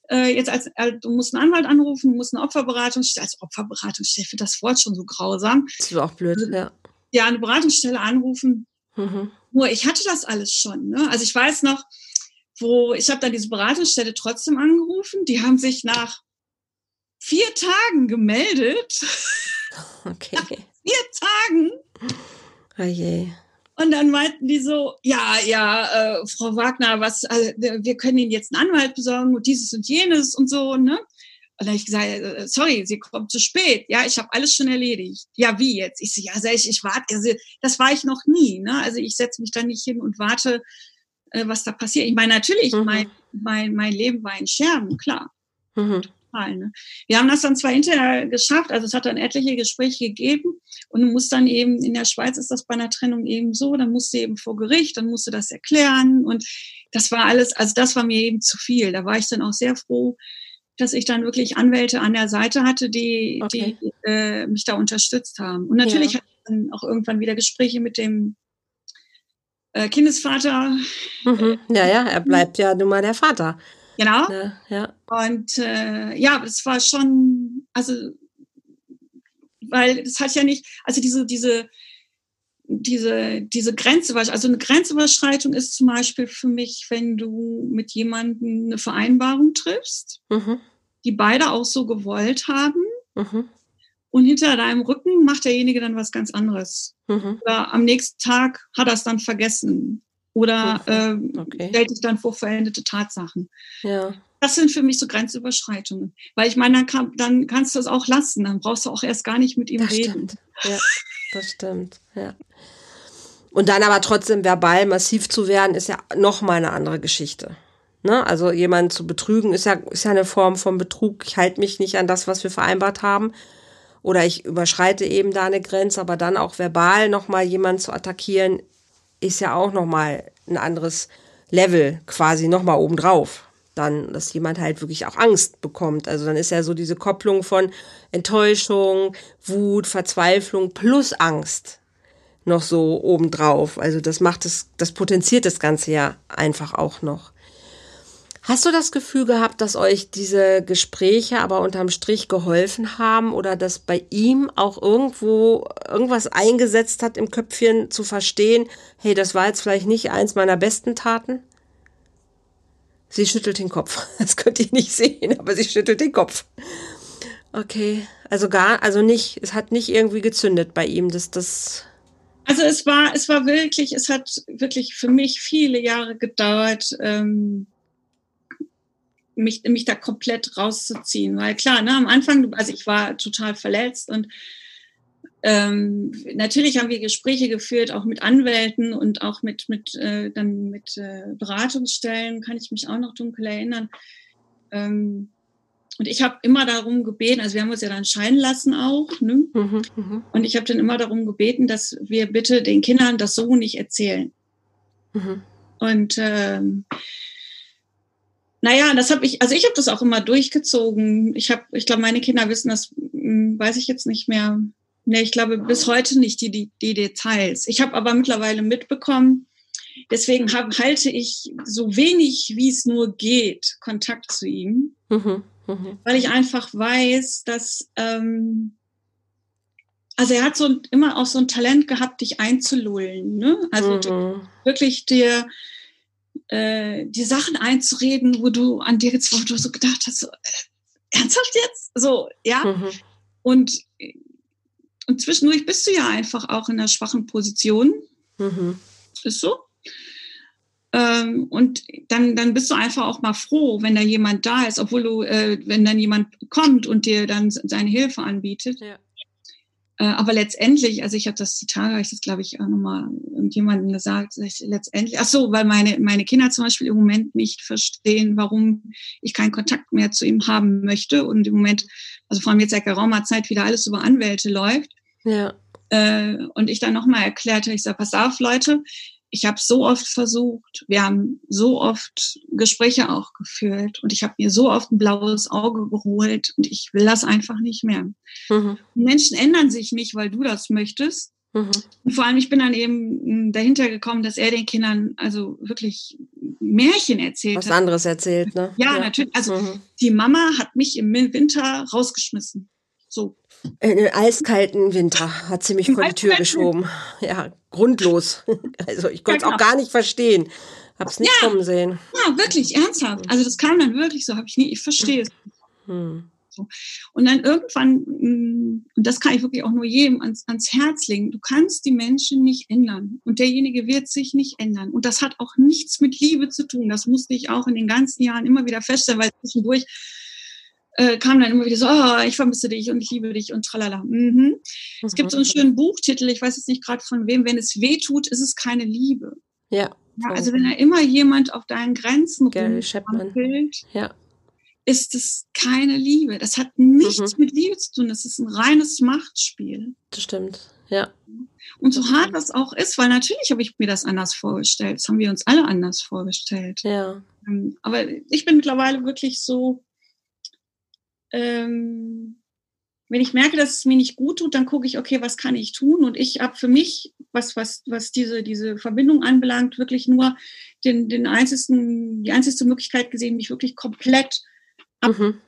äh, jetzt als, äh, du musst einen Anwalt anrufen, du musst eine Opferberatungsstelle, als Opferberatungsstelle, ich finde das Wort schon so grausam. Das ist auch blöd, also, ja. Ja, eine Beratungsstelle anrufen. Mhm. Nur ich hatte das alles schon. Ne? Also ich weiß noch, wo ich habe dann diese Beratungsstelle trotzdem angerufen. Die haben sich nach vier Tagen gemeldet. Okay. Nach vier Tagen. Oh je. Und dann meinten die so, ja, ja, äh, Frau Wagner, was, äh, wir können Ihnen jetzt einen Anwalt besorgen und dieses und jenes und so, ne? Und dann habe ich gesagt, äh, sorry, Sie kommen zu spät. Ja, ich habe alles schon erledigt. Ja, wie jetzt? Ich so, ja, ich, ich warte. Also, das war ich noch nie. Ne? Also ich setze mich da nicht hin und warte, äh, was da passiert. Ich meine, natürlich, mhm. mein, mein, mein Leben war in Scherben, klar. Mhm. Total, ne? Wir haben das dann zwar hinterher geschafft, also es hat dann etliche Gespräche gegeben und du musst dann eben, in der Schweiz ist das bei einer Trennung eben so, dann musst du eben vor Gericht, dann musst du das erklären und das war alles, also das war mir eben zu viel. Da war ich dann auch sehr froh, dass ich dann wirklich Anwälte an der Seite hatte, die, okay. die äh, mich da unterstützt haben. Und natürlich ja. hatte ich dann auch irgendwann wieder Gespräche mit dem äh, Kindesvater. Mhm. Ja, ja, er bleibt ja nun mal der Vater. Genau. Ja, ja. Und äh, ja, es war schon, also, weil es hat ja nicht, also diese, diese, diese, diese Grenze, also eine Grenzüberschreitung ist zum Beispiel für mich, wenn du mit jemandem eine Vereinbarung triffst, mhm. die beide auch so gewollt haben. Mhm und hinter deinem Rücken macht derjenige dann was ganz anderes. Mhm. Oder am nächsten Tag hat er es dann vergessen. Oder äh, okay. stellt sich dann vor veränderte Tatsachen. Ja. Das sind für mich so Grenzüberschreitungen. Weil ich meine, dann, kann, dann kannst du es auch lassen. Dann brauchst du auch erst gar nicht mit ihm das reden. Stimmt. Ja, das stimmt. Ja. Und dann aber trotzdem verbal massiv zu werden, ist ja noch mal eine andere Geschichte. Ne? Also jemanden zu betrügen ist ja, ist ja eine Form von Betrug. Ich halte mich nicht an das, was wir vereinbart haben oder ich überschreite eben da eine Grenze, aber dann auch verbal nochmal jemanden zu attackieren, ist ja auch nochmal ein anderes Level quasi nochmal obendrauf. Dann, dass jemand halt wirklich auch Angst bekommt. Also dann ist ja so diese Kopplung von Enttäuschung, Wut, Verzweiflung plus Angst noch so obendrauf. Also das macht es, das potenziert das Ganze ja einfach auch noch. Hast du das Gefühl gehabt, dass euch diese Gespräche aber unterm Strich geholfen haben oder dass bei ihm auch irgendwo irgendwas eingesetzt hat im Köpfchen zu verstehen, hey, das war jetzt vielleicht nicht eins meiner besten Taten? Sie schüttelt den Kopf. Das könnt ihr nicht sehen, aber sie schüttelt den Kopf. Okay, also gar, also nicht, es hat nicht irgendwie gezündet bei ihm, dass das. Also es war, es war wirklich, es hat wirklich für mich viele Jahre gedauert, ähm, mich, mich da komplett rauszuziehen. Weil klar, ne, am Anfang, also ich war total verletzt und ähm, natürlich haben wir Gespräche geführt, auch mit Anwälten und auch mit, mit, äh, dann mit äh, Beratungsstellen, kann ich mich auch noch dunkel erinnern. Ähm, und ich habe immer darum gebeten, also wir haben uns ja dann scheiden lassen auch, ne? Mhm, mh. und ich habe dann immer darum gebeten, dass wir bitte den Kindern das so nicht erzählen. Mhm. Und ähm, naja, das habe ich, also ich habe das auch immer durchgezogen. Ich habe, ich glaube, meine Kinder wissen das, hm, weiß ich jetzt nicht mehr. Nee, ich glaube bis heute nicht die, die, die Details. Ich habe aber mittlerweile mitbekommen, deswegen hab, halte ich so wenig, wie es nur geht, Kontakt zu ihm. Mhm, mh. Weil ich einfach weiß, dass, ähm, also er hat so immer auch so ein Talent gehabt, dich einzulullen. Ne? Also mhm. wirklich dir äh, die Sachen einzureden, wo du an dir jetzt, wo du so gedacht hast, so, äh, ernsthaft jetzt? So, ja. Mhm. Und, und zwischendurch bist du ja einfach auch in einer schwachen Position. Mhm. Ist so. Ähm, und dann, dann bist du einfach auch mal froh, wenn da jemand da ist, obwohl du, äh, wenn dann jemand kommt und dir dann seine Hilfe anbietet. Ja. Äh, aber letztendlich, also ich habe das total, habe ich das glaube ich auch nochmal irgendjemandem gesagt, letztendlich, ach so, weil meine, meine Kinder zum Beispiel im Moment nicht verstehen, warum ich keinen Kontakt mehr zu ihm haben möchte und im Moment, also vor allem jetzt seit geraumer Zeit wieder alles über Anwälte läuft. Ja. Äh, und ich dann nochmal erklärte, ich sage, pass auf Leute, ich habe so oft versucht, wir haben so oft Gespräche auch geführt und ich habe mir so oft ein blaues Auge geholt und ich will das einfach nicht mehr. Mhm. Menschen ändern sich nicht, weil du das möchtest. Mhm. Und vor allem, ich bin dann eben dahinter gekommen, dass er den Kindern also wirklich Märchen erzählt Was hat. Was anderes erzählt, ne? Ja, ja. natürlich. Also mhm. die Mama hat mich im Winter rausgeschmissen. So. In den eiskalten Winter hat sie mich Im vor die Tür geschoben. Ja, grundlos. Also ich konnte es ja, auch gar nicht verstehen. Hab's nicht ja, kommen sehen. Ja, wirklich, ernsthaft. Also das kam dann wirklich so, habe ich nie, ich verstehe es. Hm. So. Und dann irgendwann, mm, und das kann ich wirklich auch nur jedem ans, ans Herz legen, du kannst die Menschen nicht ändern. Und derjenige wird sich nicht ändern. Und das hat auch nichts mit Liebe zu tun. Das musste ich auch in den ganzen Jahren immer wieder feststellen, weil zwischendurch äh, kam dann immer wieder so, oh, ich vermisse dich und ich liebe dich und tralala. Mhm. Es gibt so einen schönen Buchtitel, ich weiß jetzt nicht gerade von wem, wenn es weh tut, ist es keine Liebe. Ja. ja also wenn da immer jemand auf deinen Grenzen rumtrampelt, ja. ist es keine Liebe. Das hat nichts mhm. mit Liebe zu tun, das ist ein reines Machtspiel. Das stimmt, ja. Und so hart das auch ist, weil natürlich habe ich mir das anders vorgestellt. Das haben wir uns alle anders vorgestellt. Ja. Ähm, aber ich bin mittlerweile wirklich so, ähm, wenn ich merke, dass es mir nicht gut tut, dann gucke ich, okay, was kann ich tun? Und ich habe für mich, was, was, was diese, diese Verbindung anbelangt, wirklich nur den, den einzigen, die einzige Möglichkeit gesehen, mich wirklich komplett ab, mhm.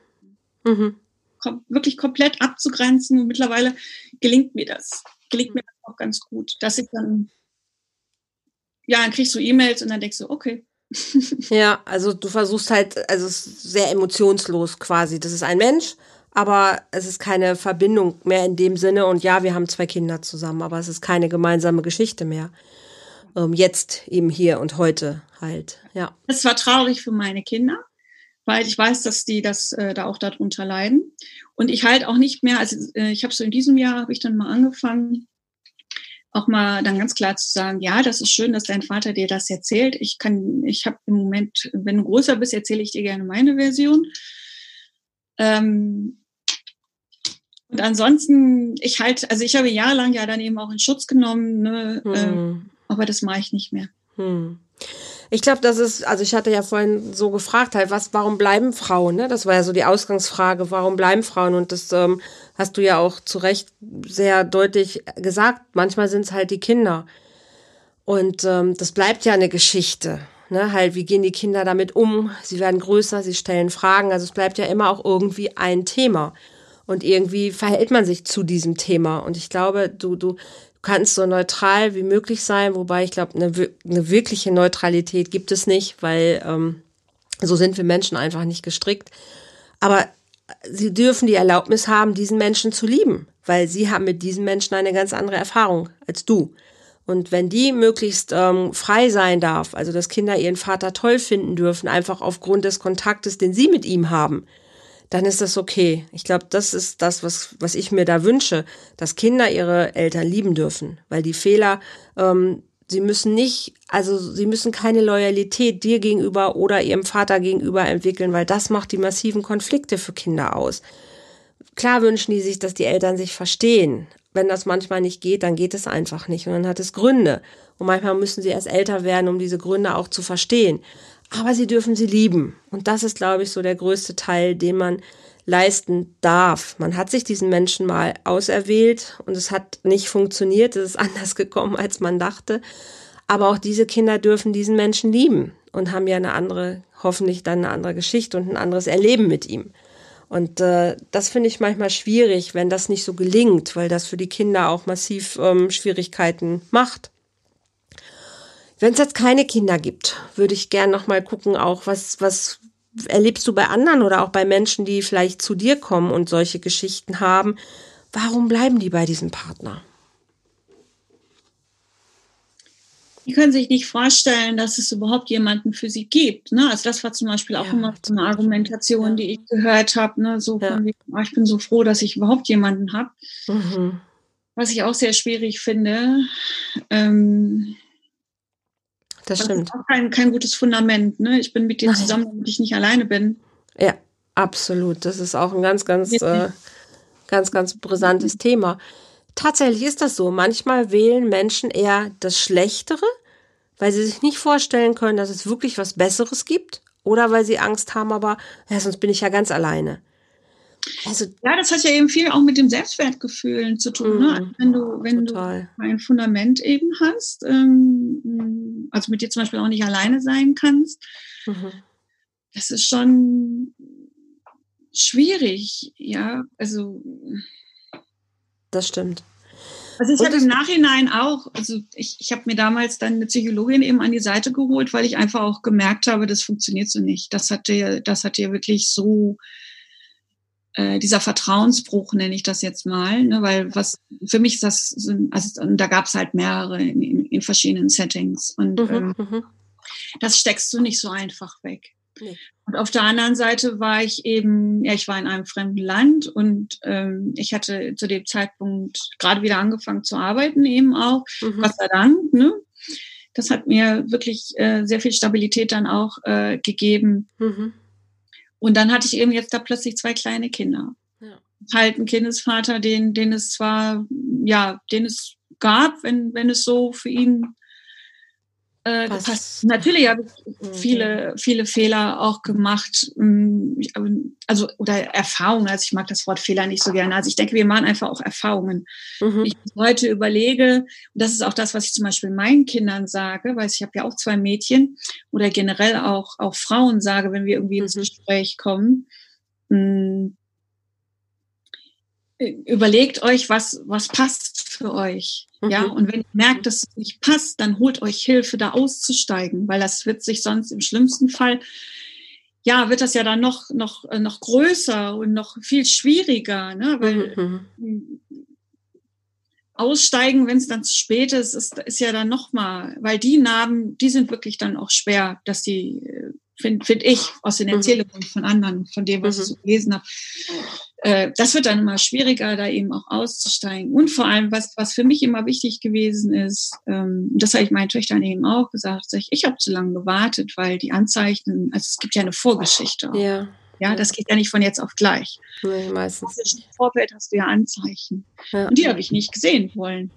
Mhm. Kom wirklich komplett abzugrenzen. Und mittlerweile gelingt mir das. Gelingt mir das auch ganz gut, dass ich dann, ja, dann kriegst du E-Mails und dann denkst du, okay, ja, also du versuchst halt, also es ist sehr emotionslos quasi. Das ist ein Mensch, aber es ist keine Verbindung mehr in dem Sinne. Und ja, wir haben zwei Kinder zusammen, aber es ist keine gemeinsame Geschichte mehr. Ähm, jetzt eben hier und heute halt, ja. Es war traurig für meine Kinder, weil ich weiß, dass die das äh, da auch darunter leiden. Und ich halt auch nicht mehr, also äh, ich habe so in diesem Jahr, habe ich dann mal angefangen, auch mal dann ganz klar zu sagen, ja, das ist schön, dass dein Vater dir das erzählt. Ich kann, ich habe im Moment, wenn du größer bist, erzähle ich dir gerne meine Version. Ähm, und ansonsten, ich halt, also ich habe jahrelang ja dann eben auch in Schutz genommen, ne, hm. ähm, aber das mache ich nicht mehr. Hm. Ich glaube, das ist, also ich hatte ja vorhin so gefragt, halt, was, warum bleiben Frauen? Ne? Das war ja so die Ausgangsfrage, warum bleiben Frauen? Und das ähm, hast du ja auch zu Recht sehr deutlich gesagt. Manchmal sind es halt die Kinder. Und ähm, das bleibt ja eine Geschichte. Ne? Halt, wie gehen die Kinder damit um? Sie werden größer, sie stellen Fragen. Also es bleibt ja immer auch irgendwie ein Thema. Und irgendwie verhält man sich zu diesem Thema. Und ich glaube, du, du kannst so neutral wie möglich sein, wobei ich glaube, eine, eine wirkliche Neutralität gibt es nicht, weil ähm, so sind wir Menschen einfach nicht gestrickt. Aber sie dürfen die Erlaubnis haben, diesen Menschen zu lieben, weil sie haben mit diesen Menschen eine ganz andere Erfahrung als du. Und wenn die möglichst ähm, frei sein darf, also dass Kinder ihren Vater toll finden dürfen, einfach aufgrund des Kontaktes, den sie mit ihm haben, dann ist das okay. Ich glaube, das ist das, was, was ich mir da wünsche, dass Kinder ihre Eltern lieben dürfen, weil die Fehler, ähm, sie müssen nicht, also sie müssen keine Loyalität dir gegenüber oder ihrem Vater gegenüber entwickeln, weil das macht die massiven Konflikte für Kinder aus. Klar wünschen die sich, dass die Eltern sich verstehen. Wenn das manchmal nicht geht, dann geht es einfach nicht und dann hat es Gründe. Und manchmal müssen sie erst älter werden, um diese Gründe auch zu verstehen aber sie dürfen sie lieben. Und das ist, glaube ich, so der größte Teil, den man leisten darf. Man hat sich diesen Menschen mal auserwählt und es hat nicht funktioniert, es ist anders gekommen, als man dachte. Aber auch diese Kinder dürfen diesen Menschen lieben und haben ja eine andere, hoffentlich dann eine andere Geschichte und ein anderes Erleben mit ihm. Und äh, das finde ich manchmal schwierig, wenn das nicht so gelingt, weil das für die Kinder auch massiv ähm, Schwierigkeiten macht. Wenn es jetzt keine Kinder gibt, würde ich gern noch mal gucken, auch was, was erlebst du bei anderen oder auch bei Menschen, die vielleicht zu dir kommen und solche Geschichten haben? Warum bleiben die bei diesem Partner? Die können sich nicht vorstellen, dass es überhaupt jemanden für sie gibt. Ne? Also das war zum Beispiel auch ja, immer so eine Argumentation, ja. die ich gehört habe. Ne? So ja. wie, oh, ich bin so froh, dass ich überhaupt jemanden habe. Mhm. was ich auch sehr schwierig finde. Ähm, das stimmt. Das ist auch kein, kein gutes Fundament. Ne? Ich bin mit dir zusammen, damit ich nicht alleine bin. Ja, absolut. Das ist auch ein ganz, ganz, äh, ganz, ganz brisantes Thema. Tatsächlich ist das so. Manchmal wählen Menschen eher das Schlechtere, weil sie sich nicht vorstellen können, dass es wirklich was Besseres gibt. Oder weil sie Angst haben, aber ja, sonst bin ich ja ganz alleine. Also, ja, das hat ja eben viel auch mit dem Selbstwertgefühl zu tun. Ne? Mhm. Wenn du, wenn total. du ein Fundament eben hast, ähm, also mit dir zum Beispiel auch nicht alleine sein kannst, mhm. das ist schon schwierig, ja. Also das stimmt. Also ich habe im Nachhinein auch, also ich, ich habe mir damals dann eine Psychologin eben an die Seite geholt, weil ich einfach auch gemerkt habe, das funktioniert so nicht. Das hatte, das hat ja wirklich so äh, dieser Vertrauensbruch nenne ich das jetzt mal, ne, weil was für mich ist das, also da gab es halt mehrere in, in, in, verschiedenen Settings und mhm, ähm, mhm. das steckst du nicht so einfach weg. Nee. Und auf der anderen Seite war ich eben, ja, ich war in einem fremden Land und ähm, ich hatte zu dem Zeitpunkt gerade wieder angefangen zu arbeiten, eben auch, mhm. Gott sei Dank, ne? Das hat mir wirklich äh, sehr viel Stabilität dann auch äh, gegeben. Mhm. Und dann hatte ich eben jetzt da plötzlich zwei kleine Kinder. Ja. Halt ein Kindesvater, den, den es zwar, ja, den es gab, wenn, wenn es so für ihn äh, gepasst. Natürlich habe ich mhm. viele, viele Fehler auch gemacht. Mm, also, oder Erfahrungen. Also, ich mag das Wort Fehler nicht so gerne. Also, ich denke, wir machen einfach auch Erfahrungen. Mhm. Ich heute überlege, und das ist auch das, was ich zum Beispiel meinen Kindern sage, weil ich habe ja auch zwei Mädchen oder generell auch, auch Frauen sage, wenn wir irgendwie ins mhm. Gespräch kommen. Mm, überlegt euch, was, was passt für euch. Mhm. Ja, und wenn ihr merkt, dass es nicht passt, dann holt euch Hilfe, da auszusteigen, weil das wird sich sonst im schlimmsten Fall, ja, wird das ja dann noch, noch, äh, noch größer und noch viel schwieriger, ne, weil mhm. aussteigen, wenn es dann zu spät ist, ist, ist ja dann noch mal, weil die Narben, die sind wirklich dann auch schwer, dass die äh, finde find ich aus den mhm. Erzählungen von anderen, von dem, was mhm. ich so gelesen habe. Äh, das wird dann immer schwieriger, da eben auch auszusteigen. Und vor allem, was, was für mich immer wichtig gewesen ist, ähm, das habe ich meinen Töchtern eben auch gesagt, ich, ich habe zu lange gewartet, weil die Anzeichen, also es gibt ja eine Vorgeschichte. Ja. Ja, das geht ja nicht von jetzt auf gleich. Nee, meistens. Im Vorfeld hast du ja Anzeichen. Ja. Und die habe ich nicht gesehen wollen.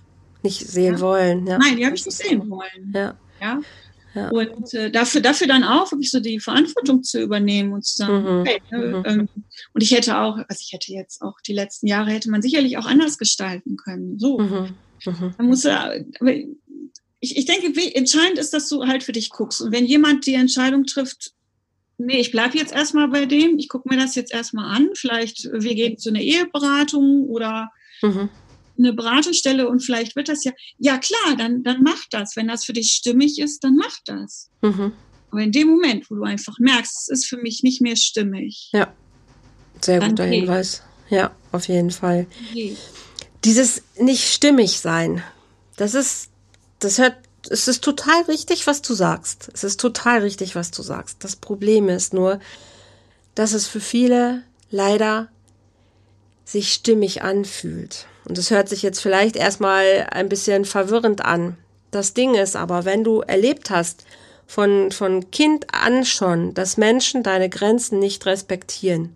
Nicht sehen ja? wollen, ja. Nein, die habe ich nicht sehen wollen. Ja. ja? Ja. Und äh, dafür, dafür dann auch wirklich so die Verantwortung zu übernehmen und zu sagen, mhm. okay, ne, mhm. ähm, und ich hätte auch, also ich hätte jetzt auch die letzten Jahre hätte man sicherlich auch anders gestalten können. So. Mhm. mhm. Man muss aber ich, ich denke, wie, entscheidend ist, dass du halt für dich guckst. Und wenn jemand die Entscheidung trifft, nee, ich bleibe jetzt erstmal bei dem, ich gucke mir das jetzt erstmal an, vielleicht wir gehen zu einer Eheberatung oder mhm eine Beratungsstelle und vielleicht wird das ja, ja klar, dann, dann mach das. Wenn das für dich stimmig ist, dann mach das. Mhm. Aber in dem Moment, wo du einfach merkst, es ist für mich nicht mehr stimmig. Ja, sehr guter geht. Hinweis. Ja, auf jeden Fall. Geht. Dieses nicht stimmig sein, das ist, das hört, es ist total richtig, was du sagst. Es ist total richtig, was du sagst. Das Problem ist nur, dass es für viele leider sich stimmig anfühlt. Und das hört sich jetzt vielleicht erstmal ein bisschen verwirrend an. Das Ding ist aber, wenn du erlebt hast, von, von Kind an schon, dass Menschen deine Grenzen nicht respektieren,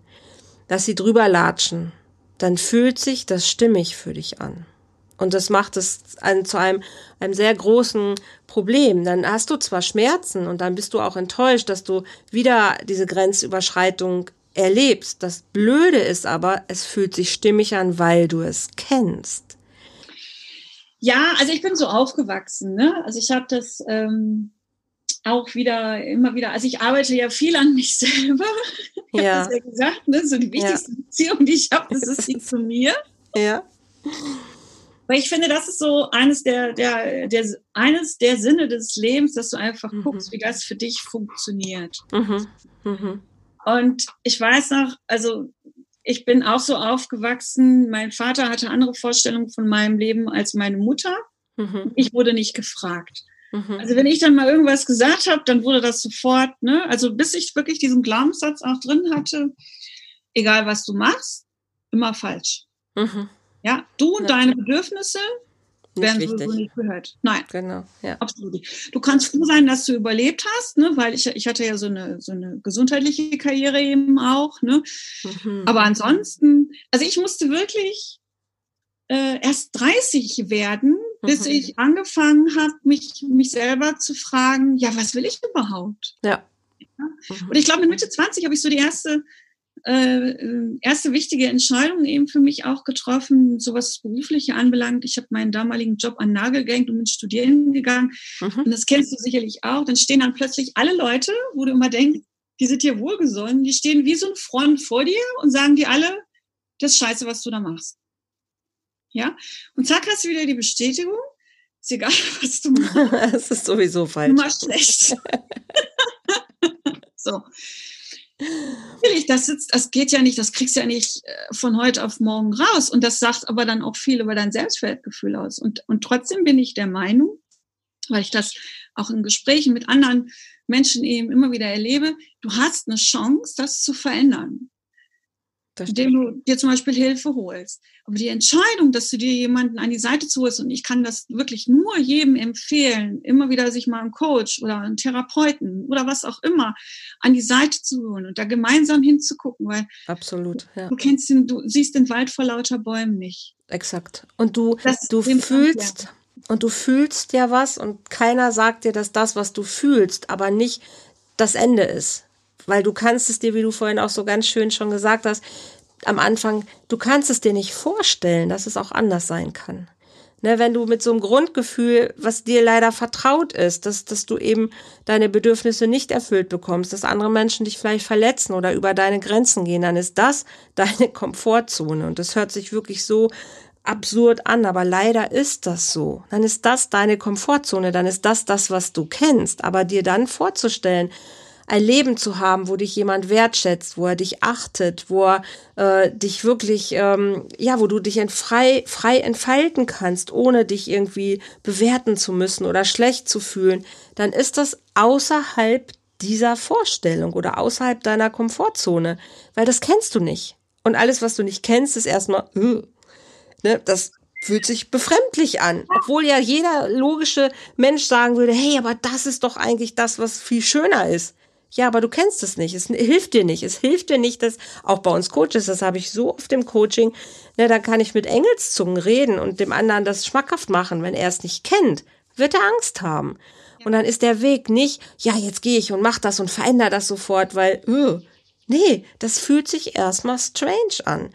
dass sie drüber latschen, dann fühlt sich das stimmig für dich an. Und das macht es ein, zu einem, einem sehr großen Problem. Dann hast du zwar Schmerzen und dann bist du auch enttäuscht, dass du wieder diese Grenzüberschreitung erlebst. Das Blöde ist aber, es fühlt sich stimmig an, weil du es kennst. Ja, also ich bin so aufgewachsen. Ne? Also ich habe das ähm, auch wieder, immer wieder, also ich arbeite ja viel an mich selber. Ich ja. habe das ja gesagt, ne? so die wichtigste ja. Beziehung, die ich habe, das ist die zu mir. Ja. Weil ich finde, das ist so eines der, der, der, eines der Sinne des Lebens, dass du einfach mhm. guckst, wie das für dich funktioniert. Mhm. Mhm. Und ich weiß noch, also ich bin auch so aufgewachsen. Mein Vater hatte andere Vorstellungen von meinem Leben als meine Mutter. Mhm. Ich wurde nicht gefragt. Mhm. Also wenn ich dann mal irgendwas gesagt habe, dann wurde das sofort, ne? Also bis ich wirklich diesen Glaubenssatz auch drin hatte, egal was du machst, immer falsch. Mhm. Ja, du und ja. deine Bedürfnisse werden wichtig. sowieso nicht gehört. Nein. Genau, ja. Absolut. Du kannst froh sein, dass du überlebt hast, ne? weil ich, ich hatte ja so eine, so eine gesundheitliche Karriere eben auch. Ne? Mhm. Aber ansonsten, also ich musste wirklich äh, erst 30 werden, bis mhm. ich angefangen habe, mich, mich selber zu fragen, ja, was will ich überhaupt? Ja. ja? Mhm. Und ich glaube, mit Mitte 20 habe ich so die erste äh, erste wichtige Entscheidung eben für mich auch getroffen, so was Berufliche anbelangt. Ich habe meinen damaligen Job an Nagel gehängt und bin studieren gegangen. Mhm. Und das kennst du sicherlich auch. Dann stehen dann plötzlich alle Leute, wo du immer denkst, die sind dir wohlgesonnen, die stehen wie so ein Freund vor dir und sagen dir alle, das ist scheiße, was du da machst. Ja? Und zack, hast du wieder die Bestätigung. Ist egal, was du machst. Es ist sowieso falsch. Du machst schlecht. so. Natürlich, das, ist, das geht ja nicht, das kriegst du ja nicht äh, von heute auf morgen raus. Und das sagt aber dann auch viel über dein Selbstwertgefühl aus. Und, und trotzdem bin ich der Meinung, weil ich das auch in Gesprächen mit anderen Menschen eben immer wieder erlebe, du hast eine Chance, das zu verändern indem du dir zum Beispiel Hilfe holst. Aber die Entscheidung, dass du dir jemanden an die Seite zuholst, und ich kann das wirklich nur jedem empfehlen, immer wieder sich mal einen Coach oder einen Therapeuten oder was auch immer an die Seite zu holen und da gemeinsam hinzugucken, weil absolut, ja. du kennst den, du siehst den Wald vor lauter Bäumen nicht. Exakt. Und du, das du fühlst, ja. und du fühlst ja was und keiner sagt dir, dass das, was du fühlst, aber nicht das Ende ist weil du kannst es dir, wie du vorhin auch so ganz schön schon gesagt hast, am Anfang, du kannst es dir nicht vorstellen, dass es auch anders sein kann. Ne, wenn du mit so einem Grundgefühl, was dir leider vertraut ist, dass, dass du eben deine Bedürfnisse nicht erfüllt bekommst, dass andere Menschen dich vielleicht verletzen oder über deine Grenzen gehen, dann ist das deine Komfortzone. Und das hört sich wirklich so absurd an, aber leider ist das so. Dann ist das deine Komfortzone, dann ist das das, was du kennst. Aber dir dann vorzustellen, ein Leben zu haben, wo dich jemand wertschätzt, wo er dich achtet, wo er äh, dich wirklich, ähm, ja, wo du dich frei, frei entfalten kannst, ohne dich irgendwie bewerten zu müssen oder schlecht zu fühlen, dann ist das außerhalb dieser Vorstellung oder außerhalb deiner Komfortzone, weil das kennst du nicht. Und alles, was du nicht kennst, ist erstmal, äh, ne, das fühlt sich befremdlich an. Obwohl ja jeder logische Mensch sagen würde, hey, aber das ist doch eigentlich das, was viel schöner ist. Ja, aber du kennst es nicht. Es hilft dir nicht. Es hilft dir nicht, dass auch bei uns Coaches, das habe ich so oft im Coaching, ne, da kann ich mit Engelszungen reden und dem anderen das schmackhaft machen. Wenn er es nicht kennt, wird er Angst haben. Und dann ist der Weg nicht, ja, jetzt gehe ich und mach das und verändere das sofort, weil, uh, nee, das fühlt sich erstmal strange an.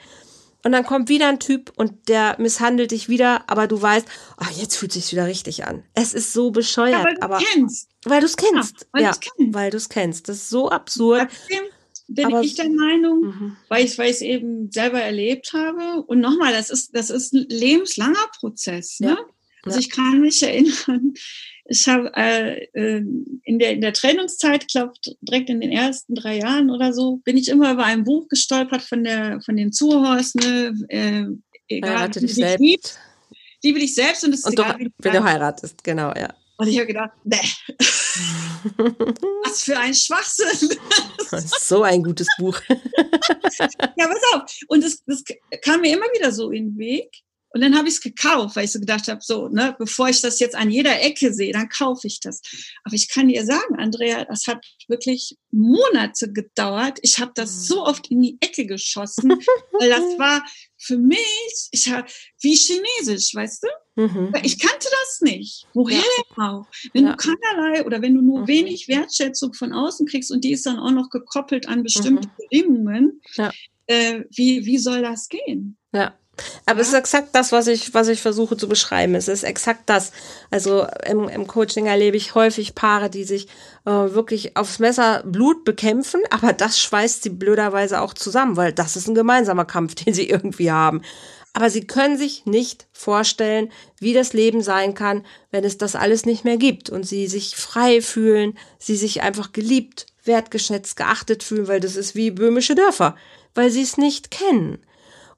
Und dann kommt wieder ein Typ und der misshandelt dich wieder, aber du weißt, oh, jetzt fühlt sich wieder richtig an. Es ist so bescheuert, ja, weil du aber kennst. weil du es kennst. Ja, weil ja, du es kennst. Das ist so absurd. Trotzdem bin aber ich der Meinung, mhm. weil ich es eben selber erlebt habe und nochmal, das ist das ist ein lebenslanger Prozess, ne? Also ich kann mich erinnern, ich habe äh, ähm, in, der, in der Trainingszeit, glaube direkt in den ersten drei Jahren oder so, bin ich immer über ein Buch gestolpert von der von den Zuhörers, ne, äh, egal, Heirate dich selbst. Liebt, liebe dich selbst und es ist und egal, du, wenn du heiratest, genau, ja. Und ich habe gedacht, ne, was für ein Schwachsinn. so ein gutes Buch. ja, pass auf. Und das, das kam mir immer wieder so in den Weg. Und dann habe ich es gekauft, weil ich so gedacht habe, so, ne, bevor ich das jetzt an jeder Ecke sehe, dann kaufe ich das. Aber ich kann dir sagen, Andrea, das hat wirklich Monate gedauert. Ich habe das so mhm. oft in die Ecke geschossen, weil das war für mich, ich hab, wie Chinesisch, weißt du? Mhm. Ich kannte das nicht. Woher ja. denn auch? Wenn ja. du keinerlei oder wenn du nur mhm. wenig Wertschätzung von außen kriegst und die ist dann auch noch gekoppelt an bestimmte mhm. Bedingungen, ja. äh, wie, wie soll das gehen? Ja. Aber ja. es ist exakt das, was ich, was ich versuche zu beschreiben. Es ist exakt das. Also im, im Coaching erlebe ich häufig Paare, die sich äh, wirklich aufs Messer Blut bekämpfen, aber das schweißt sie blöderweise auch zusammen, weil das ist ein gemeinsamer Kampf, den sie irgendwie haben. Aber sie können sich nicht vorstellen, wie das Leben sein kann, wenn es das alles nicht mehr gibt und sie sich frei fühlen, sie sich einfach geliebt, wertgeschätzt, geachtet fühlen, weil das ist wie böhmische Dörfer, weil sie es nicht kennen.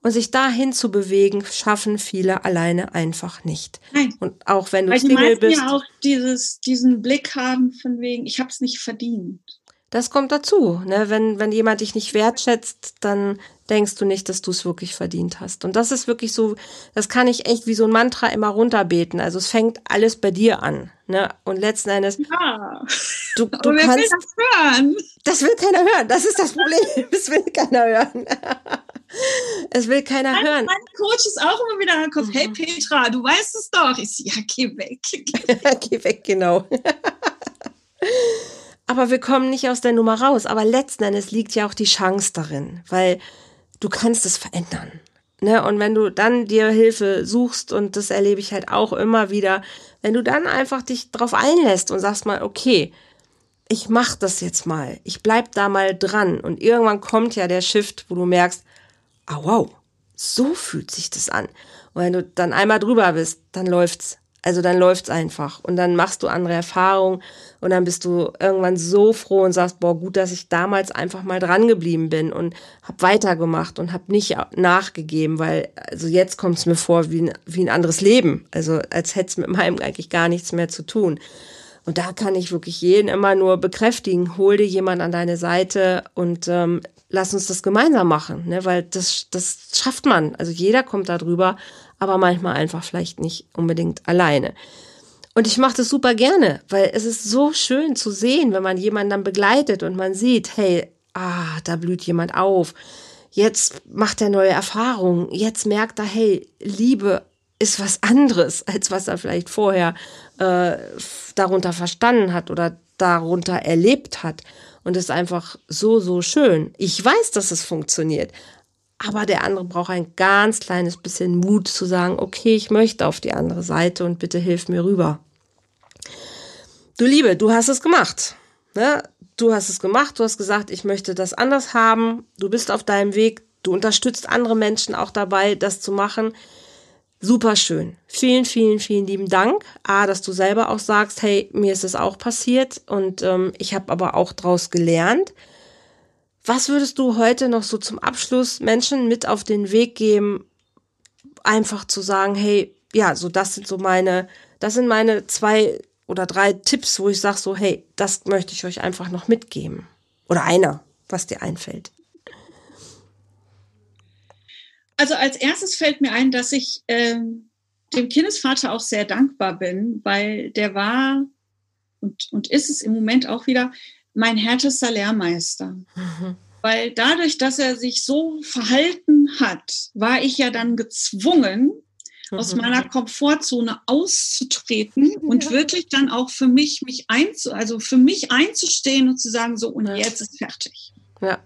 Und sich dahin zu bewegen, schaffen viele alleine einfach nicht. Nein. Und auch wenn du Weil Single bist. ja auch dieses, diesen Blick haben von wegen, ich habe es nicht verdient. Das kommt dazu. Ne? Wenn, wenn jemand dich nicht wertschätzt, dann denkst du nicht, dass du es wirklich verdient hast. Und das ist wirklich so, das kann ich echt wie so ein Mantra immer runterbeten. Also es fängt alles bei dir an. Ne? Und letzten Endes. Ja. Du, du kannst, will das hören? Das will keiner hören. Das ist das Problem. Das will keiner hören. Es will keiner mein, hören. Mein Coach ist auch immer wieder im Kopf, hey mhm. Petra, du weißt es doch. Ich so, ja, geh weg. geh weg, genau. Aber wir kommen nicht aus der Nummer raus. Aber letzten Endes liegt ja auch die Chance darin, weil du kannst es verändern. Ne? Und wenn du dann dir Hilfe suchst, und das erlebe ich halt auch immer wieder, wenn du dann einfach dich drauf einlässt und sagst mal, okay, ich mach das jetzt mal, ich bleib da mal dran und irgendwann kommt ja der Shift, wo du merkst, ah wow, so fühlt sich das an. Und wenn du dann einmal drüber bist, dann läuft's. Also dann läuft's einfach und dann machst du andere Erfahrungen und dann bist du irgendwann so froh und sagst, boah, gut, dass ich damals einfach mal dran geblieben bin und hab weitergemacht und hab nicht nachgegeben, weil also jetzt kommt's mir vor wie ein, wie ein anderes Leben, also als hätte mit meinem eigentlich gar nichts mehr zu tun. Und da kann ich wirklich jeden immer nur bekräftigen, hol dir jemand an deine Seite und ähm, lass uns das gemeinsam machen, ne? weil das, das schafft man. Also jeder kommt da drüber, aber manchmal einfach vielleicht nicht unbedingt alleine. Und ich mache das super gerne, weil es ist so schön zu sehen, wenn man jemanden dann begleitet und man sieht, hey, ah, da blüht jemand auf. Jetzt macht er neue Erfahrungen. Jetzt merkt er, hey, Liebe ist was anderes, als was er vielleicht vorher äh, darunter verstanden hat oder darunter erlebt hat. Und ist einfach so, so schön. Ich weiß, dass es funktioniert. Aber der andere braucht ein ganz kleines bisschen Mut zu sagen, okay, ich möchte auf die andere Seite und bitte hilf mir rüber. Du Liebe, du hast es gemacht. Ne? Du hast es gemacht, du hast gesagt, ich möchte das anders haben. Du bist auf deinem Weg, du unterstützt andere Menschen auch dabei, das zu machen. Super schön. Vielen, vielen, vielen lieben Dank. A, dass du selber auch sagst, hey, mir ist es auch passiert und ähm, ich habe aber auch draus gelernt. Was würdest du heute noch so zum Abschluss Menschen mit auf den Weg geben, einfach zu sagen, hey, ja, so das sind so meine, das sind meine zwei oder drei Tipps, wo ich sage so, hey, das möchte ich euch einfach noch mitgeben. Oder einer, was dir einfällt. Also als erstes fällt mir ein, dass ich ähm, dem Kindesvater auch sehr dankbar bin, weil der war und, und ist es im Moment auch wieder mein härtester Lehrmeister. Mhm. Weil dadurch, dass er sich so verhalten hat, war ich ja dann gezwungen, mhm. aus meiner Komfortzone auszutreten und ja. wirklich dann auch für mich mich einzu, also für mich einzustehen und zu sagen, so und ja. jetzt ist fertig. Ja.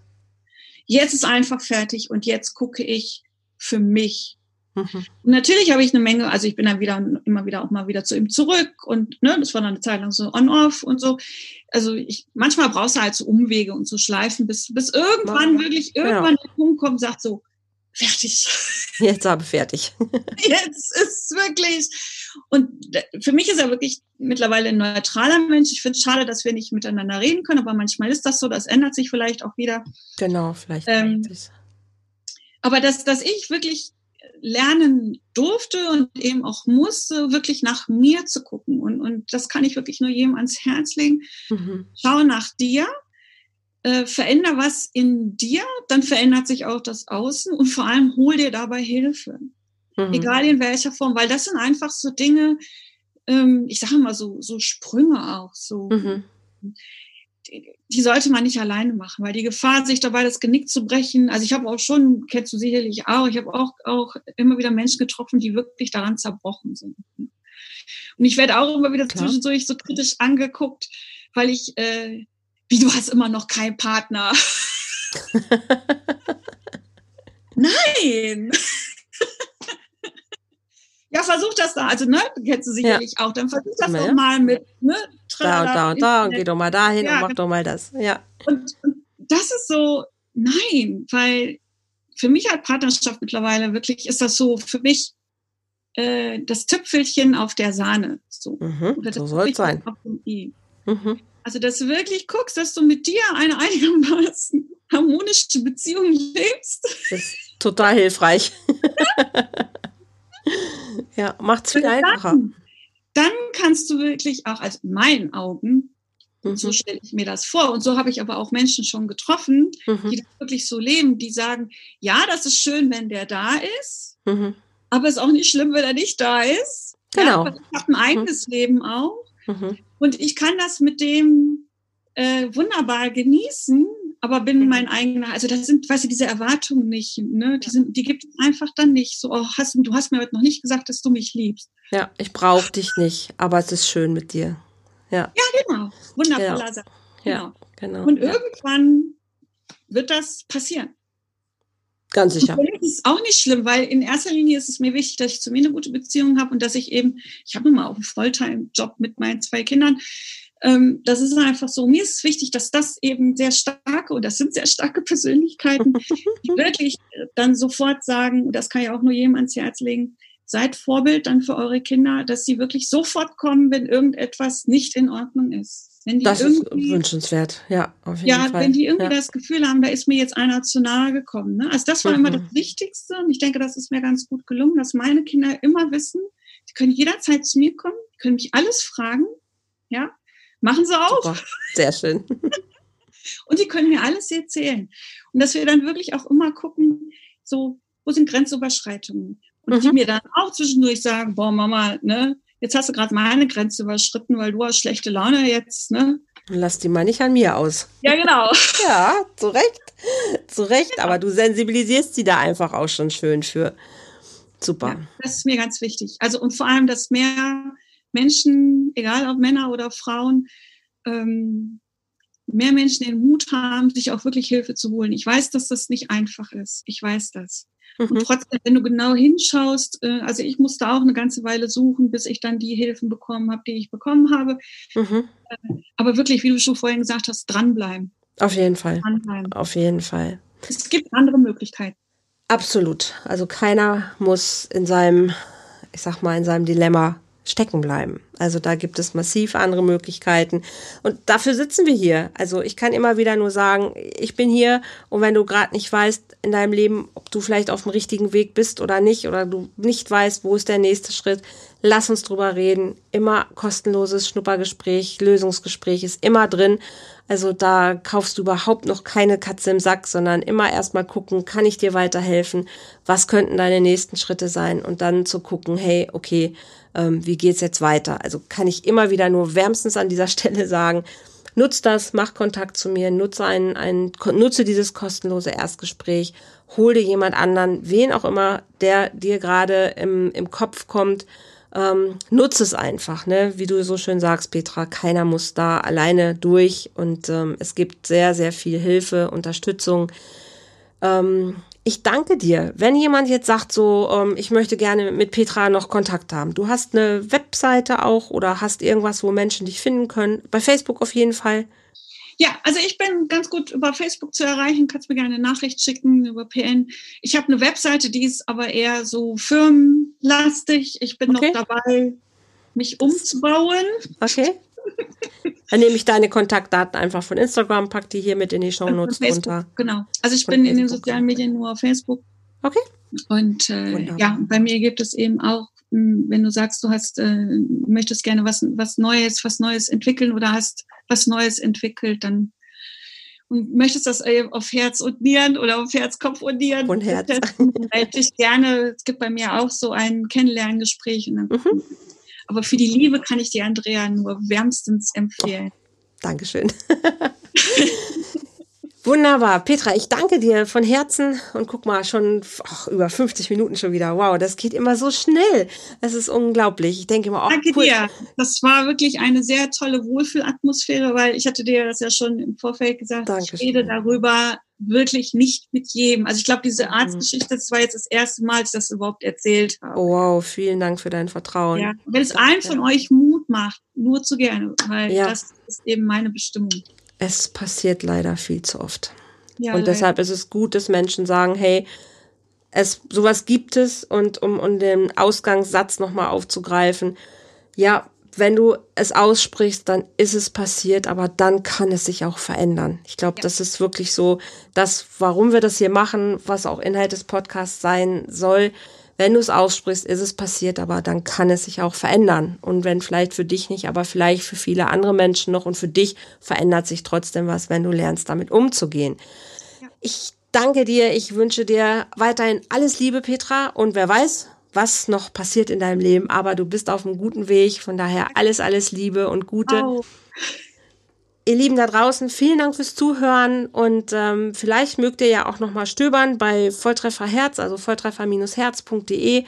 Jetzt ist einfach fertig und jetzt gucke ich, für mich. Mhm. natürlich habe ich eine Menge, also ich bin dann wieder immer wieder auch mal wieder zu ihm zurück und ne, das war dann eine Zeit lang so on-off und so. Also ich, manchmal brauchst du halt so Umwege und so Schleifen, bis, bis irgendwann ja. wirklich irgendwann ja. der Punkt kommt und sagt so, fertig. Jetzt aber fertig. Jetzt ist wirklich. Und für mich ist er wirklich mittlerweile ein neutraler Mensch. Ich finde es schade, dass wir nicht miteinander reden können, aber manchmal ist das so, das ändert sich vielleicht auch wieder. Genau, vielleicht. Ähm, aber dass, dass ich wirklich lernen durfte und eben auch musste, wirklich nach mir zu gucken. Und, und das kann ich wirklich nur jedem ans Herz legen. Mhm. Schau nach dir, äh, veränder was in dir, dann verändert sich auch das Außen und vor allem hol dir dabei Hilfe. Mhm. Egal in welcher Form, weil das sind einfach so Dinge, ähm, ich sage mal so, so Sprünge auch, so. Mhm die sollte man nicht alleine machen, weil die Gefahr, sich dabei das Genick zu brechen, also ich habe auch schon, kennst du sicherlich auch, ich habe auch, auch immer wieder Menschen getroffen, die wirklich daran zerbrochen sind. Und ich werde auch immer wieder Klar. zwischendurch so kritisch angeguckt, weil ich, äh, wie du hast immer noch keinen Partner. Nein! ja, versuch das da. Also, ne, kennst du sicherlich ja. auch. Dann versuch das ja. doch mal mit, ne, da und da und da und geh doch mal dahin ja, und mach genau. doch mal das. Ja. Und, und das ist so, nein, weil für mich als Partnerschaft mittlerweile wirklich ist das so für mich äh, das Tüpfelchen auf der Sahne. So, mhm, so soll es sein. Mhm. Also, dass du wirklich guckst, dass du mit dir eine einigermaßen harmonische Beziehung lebst. Das ist total hilfreich. ja, macht es viel einfacher dann kannst du wirklich auch, also in meinen Augen, Mhm. So stelle ich mir das vor. Und so habe ich aber auch Menschen schon getroffen, mhm. die das wirklich so leben, die sagen, ja, das ist schön, wenn der da ist, mhm. aber es ist auch nicht schlimm, wenn er nicht da ist. Genau. Ja, ich habe ein eigenes mhm. Leben auch. Mhm. Und ich kann das mit dem äh, wunderbar genießen, aber bin mein eigener, also das sind, weißt du, diese Erwartungen nicht, ne? Die sind, die gibt es einfach dann nicht. So, oh, hast, du hast mir heute noch nicht gesagt, dass du mich liebst. Ja, ich brauche dich nicht, aber es ist schön mit dir. Ja. Ja, genau. Wundervoller ja. Satz. Genau. Ja, genau. Und irgendwann wird das passieren. Ganz sicher. Und das ist auch nicht schlimm, weil in erster Linie ist es mir wichtig, dass ich zu mir eine gute Beziehung habe und dass ich eben, ich habe nun mal auch einen Volltime-Job mit meinen zwei Kindern. Ähm, das ist einfach so. Mir ist es wichtig, dass das eben sehr starke, und das sind sehr starke Persönlichkeiten, die wirklich dann sofort sagen, das kann ja auch nur jedem ans Herz legen, seid Vorbild dann für eure Kinder, dass sie wirklich sofort kommen, wenn irgendetwas nicht in Ordnung ist. Wenn die das ist wünschenswert, ja, auf jeden ja, Fall. wenn die irgendwie ja. das Gefühl haben, da ist mir jetzt einer zu nahe gekommen. Ne? Also das war mhm. immer das Wichtigste und ich denke, das ist mir ganz gut gelungen, dass meine Kinder immer wissen, sie können jederzeit zu mir kommen, können mich alles fragen, ja, machen sie auch. Super. Sehr schön. und die können mir alles erzählen. Und dass wir dann wirklich auch immer gucken, so, wo sind Grenzüberschreitungen? Und mhm. die mir dann auch zwischendurch sagen, boah, Mama, ne, jetzt hast du gerade meine Grenze überschritten, weil du hast schlechte Laune jetzt, ne? Lass die mal nicht an mir aus. Ja, genau. ja, zu Recht. Zu Recht, genau. aber du sensibilisierst sie da einfach auch schon schön für. Super. Ja, das ist mir ganz wichtig. Also und vor allem, dass mehr Menschen, egal ob Männer oder Frauen, ähm, mehr Menschen den Mut haben, sich auch wirklich Hilfe zu holen. Ich weiß, dass das nicht einfach ist. Ich weiß das. Mhm. Und trotzdem, wenn du genau hinschaust, äh, also ich musste auch eine ganze Weile suchen, bis ich dann die Hilfen bekommen habe, die ich bekommen habe. Mhm. Äh, aber wirklich, wie du schon vorhin gesagt hast, dranbleiben. Auf jeden Fall. Dranbleiben. Auf jeden Fall. Es gibt andere Möglichkeiten. Absolut. Also keiner muss in seinem, ich sag mal, in seinem Dilemma stecken bleiben. Also da gibt es massiv andere Möglichkeiten. Und dafür sitzen wir hier. Also ich kann immer wieder nur sagen, ich bin hier und wenn du gerade nicht weißt in deinem Leben, ob du vielleicht auf dem richtigen Weg bist oder nicht, oder du nicht weißt, wo ist der nächste Schritt, lass uns drüber reden. Immer kostenloses Schnuppergespräch, Lösungsgespräch ist immer drin. Also da kaufst du überhaupt noch keine Katze im Sack, sondern immer erstmal gucken, kann ich dir weiterhelfen? Was könnten deine nächsten Schritte sein? Und dann zu gucken, hey, okay, ähm, wie geht's jetzt weiter? Also kann ich immer wieder nur wärmstens an dieser Stelle sagen, nutz das, mach Kontakt zu mir, nutze ein, ein, nutze dieses kostenlose Erstgespräch, hol dir jemand anderen, wen auch immer, der dir gerade im, im Kopf kommt, ähm, nutze es einfach, ne? Wie du so schön sagst, Petra, keiner muss da alleine durch und ähm, es gibt sehr, sehr viel Hilfe, Unterstützung. Ähm, ich danke dir. Wenn jemand jetzt sagt, so, ähm, ich möchte gerne mit Petra noch Kontakt haben, du hast eine Webseite auch oder hast irgendwas, wo Menschen dich finden können. Bei Facebook auf jeden Fall. Ja, also ich bin ganz gut über Facebook zu erreichen. Kannst mir gerne eine Nachricht schicken über PN. Ich habe eine Webseite, die ist aber eher so firmenlastig. Ich bin okay. noch dabei, mich umzubauen. Okay. Dann nehme ich deine Kontaktdaten einfach von Instagram, pack die hier mit in die Show Notes runter. Genau. Also ich von bin Facebook in den sozialen Medien nur auf Facebook. Okay. Und äh, ja, bei mir gibt es eben auch, wenn du sagst, du hast, äh, möchtest gerne was, was Neues, was Neues entwickeln oder hast was Neues entwickelt, dann und möchtest das äh, auf Herz und Nieren oder auf Herz, Kopf und Nieren. Und Herz. Melde dich gerne. Es gibt bei mir auch so ein Kennenlerngespräch dann mhm. Aber für die Liebe kann ich dir, Andrea, nur wärmstens empfehlen. Oh, Dankeschön. Wunderbar. Petra, ich danke dir von Herzen und guck mal, schon ach, über 50 Minuten schon wieder. Wow, das geht immer so schnell. Das ist unglaublich. Ich denke immer, oh, Danke cool. dir. Das war wirklich eine sehr tolle Wohlfühlatmosphäre, weil ich hatte dir das ja schon im Vorfeld gesagt. Dankeschön. Ich rede darüber, wirklich nicht mit jedem. Also ich glaube, diese mhm. Arztgeschichte, das war jetzt das erste Mal, dass ich das überhaupt erzählt habe. Oh, wow, vielen Dank für dein Vertrauen. Ja, wenn es allen von euch Mut macht, nur zu gerne, weil ja. das ist eben meine Bestimmung. Es passiert leider viel zu oft. Ja, und leider. deshalb ist es gut, dass Menschen sagen, hey, es sowas gibt es und um, um den Ausgangssatz nochmal aufzugreifen, ja, wenn du es aussprichst, dann ist es passiert, aber dann kann es sich auch verändern. Ich glaube, ja. das ist wirklich so, das, warum wir das hier machen, was auch Inhalt des Podcasts sein soll. Wenn du es aussprichst, ist es passiert, aber dann kann es sich auch verändern. Und wenn vielleicht für dich nicht, aber vielleicht für viele andere Menschen noch und für dich verändert sich trotzdem was, wenn du lernst, damit umzugehen. Ja. Ich danke dir, ich wünsche dir weiterhin alles Liebe, Petra. Und wer weiß, was noch passiert in deinem Leben, aber du bist auf einem guten Weg. Von daher alles, alles Liebe und Gute. Oh. Ihr Lieben da draußen, vielen Dank fürs Zuhören und ähm, vielleicht mögt ihr ja auch nochmal stöbern bei Volltreffer Herz, also volltreffer-herz.de.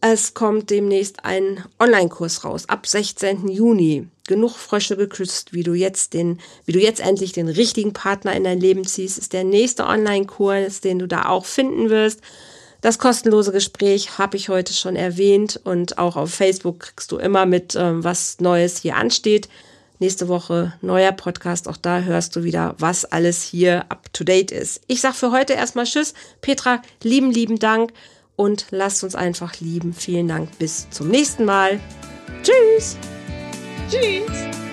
Es kommt demnächst ein Online-Kurs raus ab 16. Juni. Genug Frösche geküsst, wie du jetzt den, wie du jetzt endlich den richtigen Partner in dein Leben ziehst, ist der nächste Online-Kurs, den du da auch finden wirst. Das kostenlose Gespräch habe ich heute schon erwähnt und auch auf Facebook kriegst du immer mit, ähm, was Neues hier ansteht. Nächste Woche neuer Podcast. Auch da hörst du wieder, was alles hier up to date ist. Ich sag für heute erstmal Tschüss. Petra, lieben, lieben Dank und lasst uns einfach lieben. Vielen Dank. Bis zum nächsten Mal. Tschüss. Tschüss.